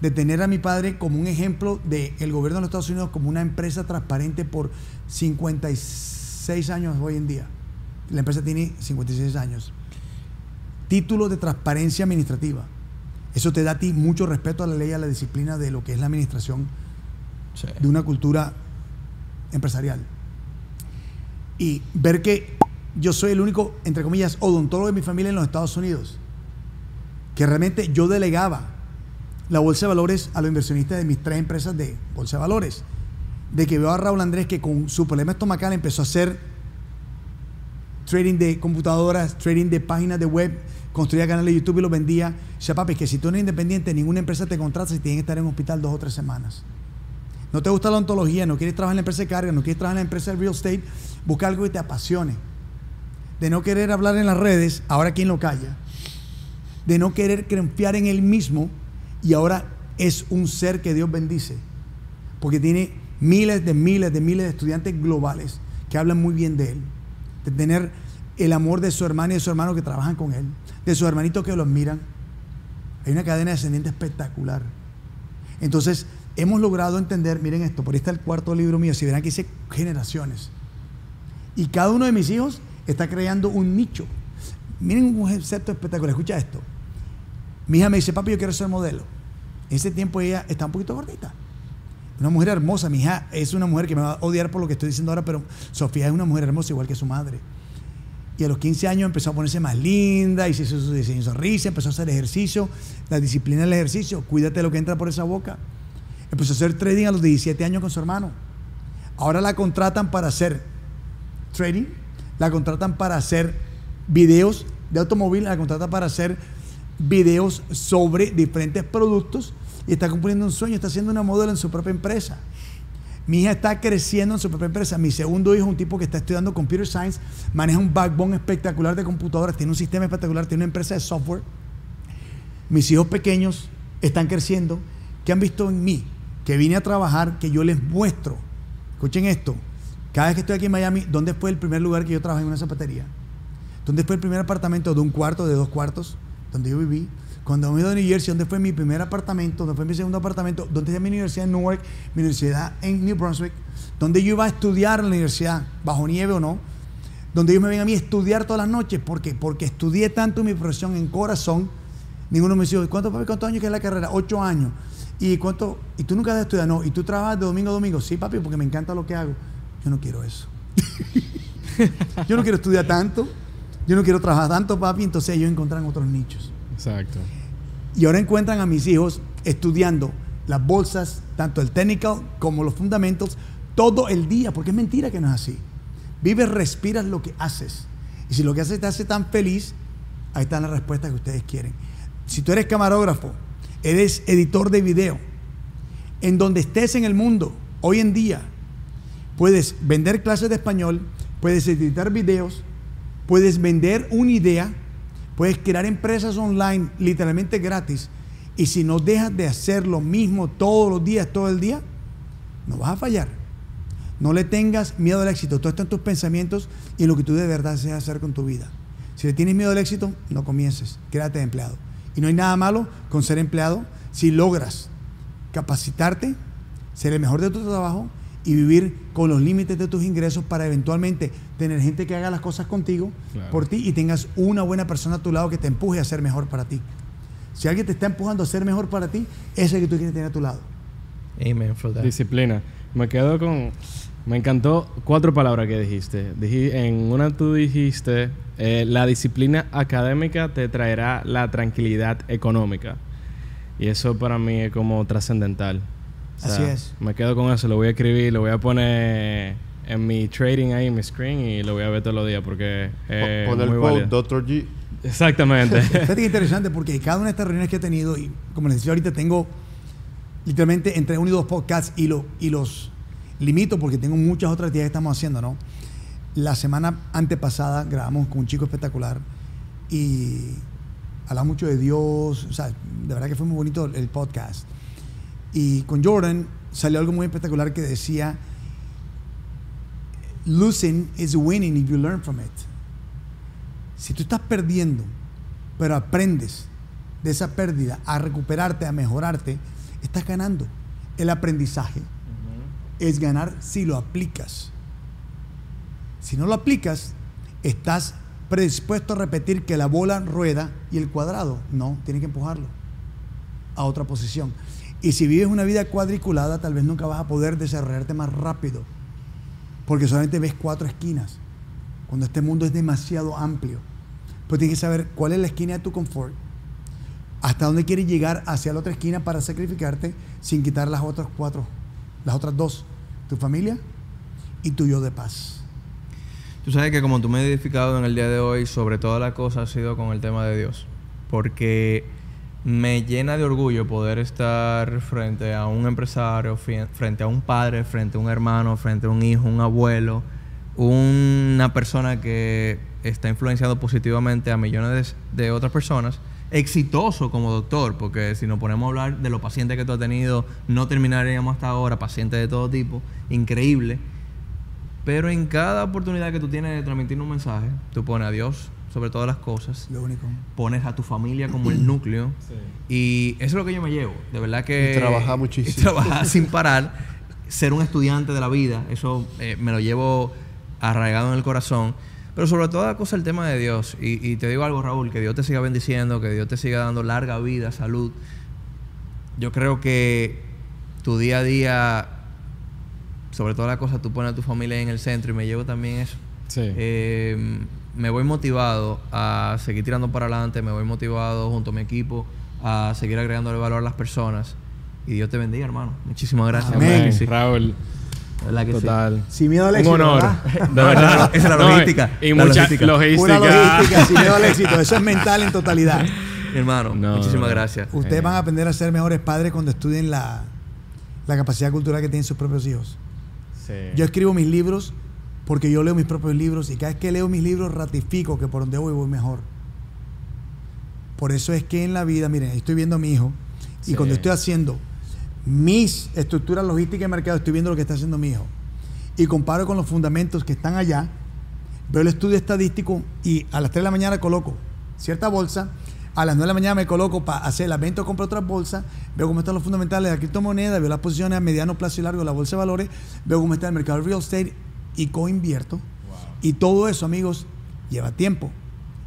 De tener a mi padre como un ejemplo del gobierno de los Estados Unidos como una empresa transparente por 56 años hoy en día. La empresa tiene 56 años. Título de transparencia administrativa. Eso te da a ti mucho respeto a la ley, a la disciplina de lo que es la administración
Sí.
de una cultura empresarial. Y ver que yo soy el único, entre comillas, odontólogo de mi familia en los Estados Unidos, que realmente yo delegaba la bolsa de valores a los inversionistas de mis tres empresas de bolsa de valores. De que veo a Raúl Andrés que con su problema estomacal empezó a hacer trading de computadoras, trading de páginas de web, construía canales de YouTube y los vendía. Dice, papi, que si tú eres independiente, ninguna empresa te contrata si tienes que estar en un hospital dos o tres semanas. No te gusta la ontología, no quieres trabajar en la empresa de carga, no quieres trabajar en la empresa de real estate, busca algo que te apasione. De no querer hablar en las redes, ahora quién lo calla. De no querer confiar en él mismo y ahora es un ser que Dios bendice. Porque tiene miles de miles de miles de estudiantes globales que hablan muy bien de él. De tener el amor de su hermano y de su hermano que trabajan con él. De sus hermanitos que los miran. Hay una cadena descendiente espectacular. Entonces, hemos logrado entender, miren esto, por ahí está el cuarto libro mío, si verán que dice generaciones. Y cada uno de mis hijos está creando un nicho. Miren un concepto espectacular, escucha esto. Mi hija me dice, papi, yo quiero ser modelo. En ese tiempo ella está un poquito gordita. Una mujer hermosa, mi hija es una mujer que me va a odiar por lo que estoy diciendo ahora, pero Sofía es una mujer hermosa igual que su madre. Y a los 15 años empezó a ponerse más linda, hizo su diseño de sonrisa, empezó a hacer ejercicio, la disciplina del ejercicio, cuídate lo que entra por esa boca. Empezó a hacer trading a los 17 años con su hermano. Ahora la contratan para hacer trading, la contratan para hacer videos de automóvil, la contratan para hacer videos sobre diferentes productos y está cumpliendo un sueño, está haciendo una modelo en su propia empresa. Mi hija está creciendo en su propia empresa. Mi segundo hijo es un tipo que está estudiando computer science, maneja un backbone espectacular de computadoras, tiene un sistema espectacular, tiene una empresa de software. Mis hijos pequeños están creciendo, que han visto en mí, que vine a trabajar, que yo les muestro. Escuchen esto. Cada vez que estoy aquí en Miami, ¿dónde fue el primer lugar que yo trabajé en una zapatería? ¿Dónde fue el primer apartamento de un cuarto, de dos cuartos, donde yo viví? Cuando me ido a New Jersey, ¿dónde fue mi primer apartamento? ¿Dónde fue mi segundo apartamento? ¿Dónde está mi universidad en Newark? Mi universidad en New Brunswick. ¿Dónde yo iba a estudiar en la universidad, bajo nieve o no? Donde ellos me ven a mí estudiar todas las noches. ¿Por qué? Porque estudié tanto mi profesión en corazón. Ninguno me dice, ¿cuánto, papi, cuántos años que es la carrera? Ocho años. ¿Y cuánto? ¿Y tú nunca has estudiado? No. ¿Y tú trabajas de domingo a domingo? Sí, papi, porque me encanta lo que hago. Yo no quiero eso. yo no quiero estudiar tanto. Yo no quiero trabajar tanto, papi. Entonces ellos encuentran otros nichos.
Exacto.
Y ahora encuentran a mis hijos estudiando las bolsas, tanto el technical como los fundamentals, todo el día, porque es mentira que no es así. Vives, respiras lo que haces. Y si lo que haces te hace tan feliz, ahí están las respuestas que ustedes quieren. Si tú eres camarógrafo, eres editor de video, en donde estés en el mundo, hoy en día, puedes vender clases de español, puedes editar videos, puedes vender una idea, puedes crear empresas online literalmente gratis. Y si no dejas de hacer lo mismo todos los días, todo el día, no vas a fallar. No le tengas miedo al éxito. Todo está en tus pensamientos y en lo que tú de verdad deseas hacer con tu vida. Si le tienes miedo al éxito, no comiences. Quédate de empleado. Y no hay nada malo con ser empleado si logras capacitarte, ser el mejor de tu trabajo y vivir con los límites de tus ingresos para eventualmente tener gente que haga las cosas contigo,
Claro.
por ti y tengas una buena persona a tu lado que te empuje a ser mejor para ti. Si alguien te está empujando a ser mejor para ti, ese es el que tú quieres tener a tu lado.
Amen for that.
Disciplina. Me quedo con, Me encantó cuatro palabras que dijiste. Diji- en una tú dijiste, eh, la disciplina académica te traerá la tranquilidad económica. Y eso para mí es como trascendental. O sea,
Así es.
Me quedo con eso, lo voy a escribir, lo voy a poner en mi trading ahí, en mi screen y lo voy a ver todos los días porque es
Pon el
válido.
Dr. G.
Exactamente.
Fíjate que interesante porque cada una de estas reuniones que he tenido, y como les decía ahorita, tengo literalmente entre uno y dos podcasts y, lo, y los limito porque tengo muchas otras actividades que estamos haciendo, ¿no? La semana antepasada grabamos con un chico espectacular y hablaba mucho de Dios, o sea, de verdad que fue muy bonito el podcast. Y con Jordan salió algo muy espectacular que decía, losing is winning if you learn from it. Si tú estás perdiendo, pero aprendes de esa pérdida a recuperarte, a mejorarte, estás ganando. El aprendizaje es ganar si lo aplicas. Si no lo aplicas, estás predispuesto a repetir que la bola rueda y el cuadrado no, tienes que empujarlo a otra posición. Y si vives una vida cuadriculada, tal vez nunca vas a poder desarrollarte más rápido, porque solamente ves cuatro esquinas, cuando este mundo es demasiado amplio. Pues tienes que saber cuál es la esquina de tu confort, hasta dónde quieres llegar hacia la otra esquina para sacrificarte sin quitar las otras cuatro, las otras dos, tu familia y tu yo de paz.
Tú sabes que como tú me has edificado en el día de hoy, sobre todas las cosas ha sido con el tema de Dios. Porque me llena de orgullo poder estar frente a un empresario, frente a un padre, frente a un hermano, frente a un hijo, un abuelo, una persona que está influenciando positivamente a millones de, de otras personas, exitoso como doctor, porque si nos ponemos a hablar de los pacientes que tú has tenido, no terminaríamos hasta ahora, pacientes de todo tipo, increíble. Pero en cada oportunidad que tú tienes de transmitir un mensaje, tú pones a Dios sobre todas las cosas,
Lo único.
pones a tu familia como el núcleo. Y eso es lo que yo me llevo. De verdad que...
Y trabajar muchísimo.
y trabajar sin parar. Ser un estudiante de la vida. Eso eh, me lo llevo arraigado en el corazón. Pero sobre todas las cosas el tema de Dios. Y, y te digo algo, Raúl, que Dios te siga bendiciendo, que Dios te siga dando larga vida, salud. Yo creo que tu día a día, sobre todas las cosas, tú pones a tu familia en el centro y me llevo también eso.
Sí.
Eh, me voy motivado a seguir tirando para adelante, me voy motivado junto a mi equipo a seguir agregándole valor a las personas. Y Dios te bendiga, hermano. Muchísimas gracias.
Amén.
Sí.
Raúl.
Verdad que sí.
Total.
Sin miedo al
Un
éxito.
honor.
¿verdad?
De verdad.
Esa es la
No,
logística,
y
la
mucha
logística.
logística.
Pura logística, sin miedo al éxito. Eso es mental en totalidad.
Mi hermano,
No,
muchísimas
no.
gracias.
Ustedes
Eh.
van a aprender a ser mejores padres cuando estudien la, la capacidad cultural que tienen sus propios hijos.
Sí.
Yo escribo mis libros porque yo leo mis propios libros y cada vez que leo mis libros ratifico que por donde voy voy mejor. Por eso es que en la vida, miren, estoy viendo a mi hijo y cuando estoy haciendo mis estructuras logísticas de mercado, estoy viendo lo que está haciendo mi hijo. Y comparo con los fundamentos que están allá, veo el estudio estadístico y a las 3 de la mañana coloco cierta bolsa, a las 9 de la mañana me coloco para hacer la venta o compro otra bolsa, veo cómo están los fundamentales de la criptomoneda, veo las posiciones a mediano plazo y largo de la bolsa de valores, veo cómo está el mercado de real estate y coinvierto. Y todo eso, amigos, lleva tiempo.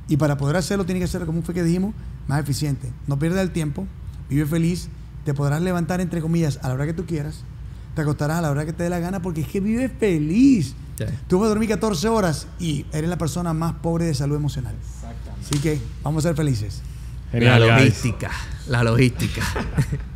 Y para poder hacerlo, tiene que ser, como fue que dijimos, más eficiente. No pierdas el tiempo, vive feliz, te podrás levantar, entre comillas, a la hora que tú quieras, te acostarás a la hora que te dé la gana, porque es que vive feliz.
Sí.
Tú vas a dormir 14 horas y eres la persona más pobre de salud emocional. Así que vamos a ser felices.
La
guys.
logística. La logística.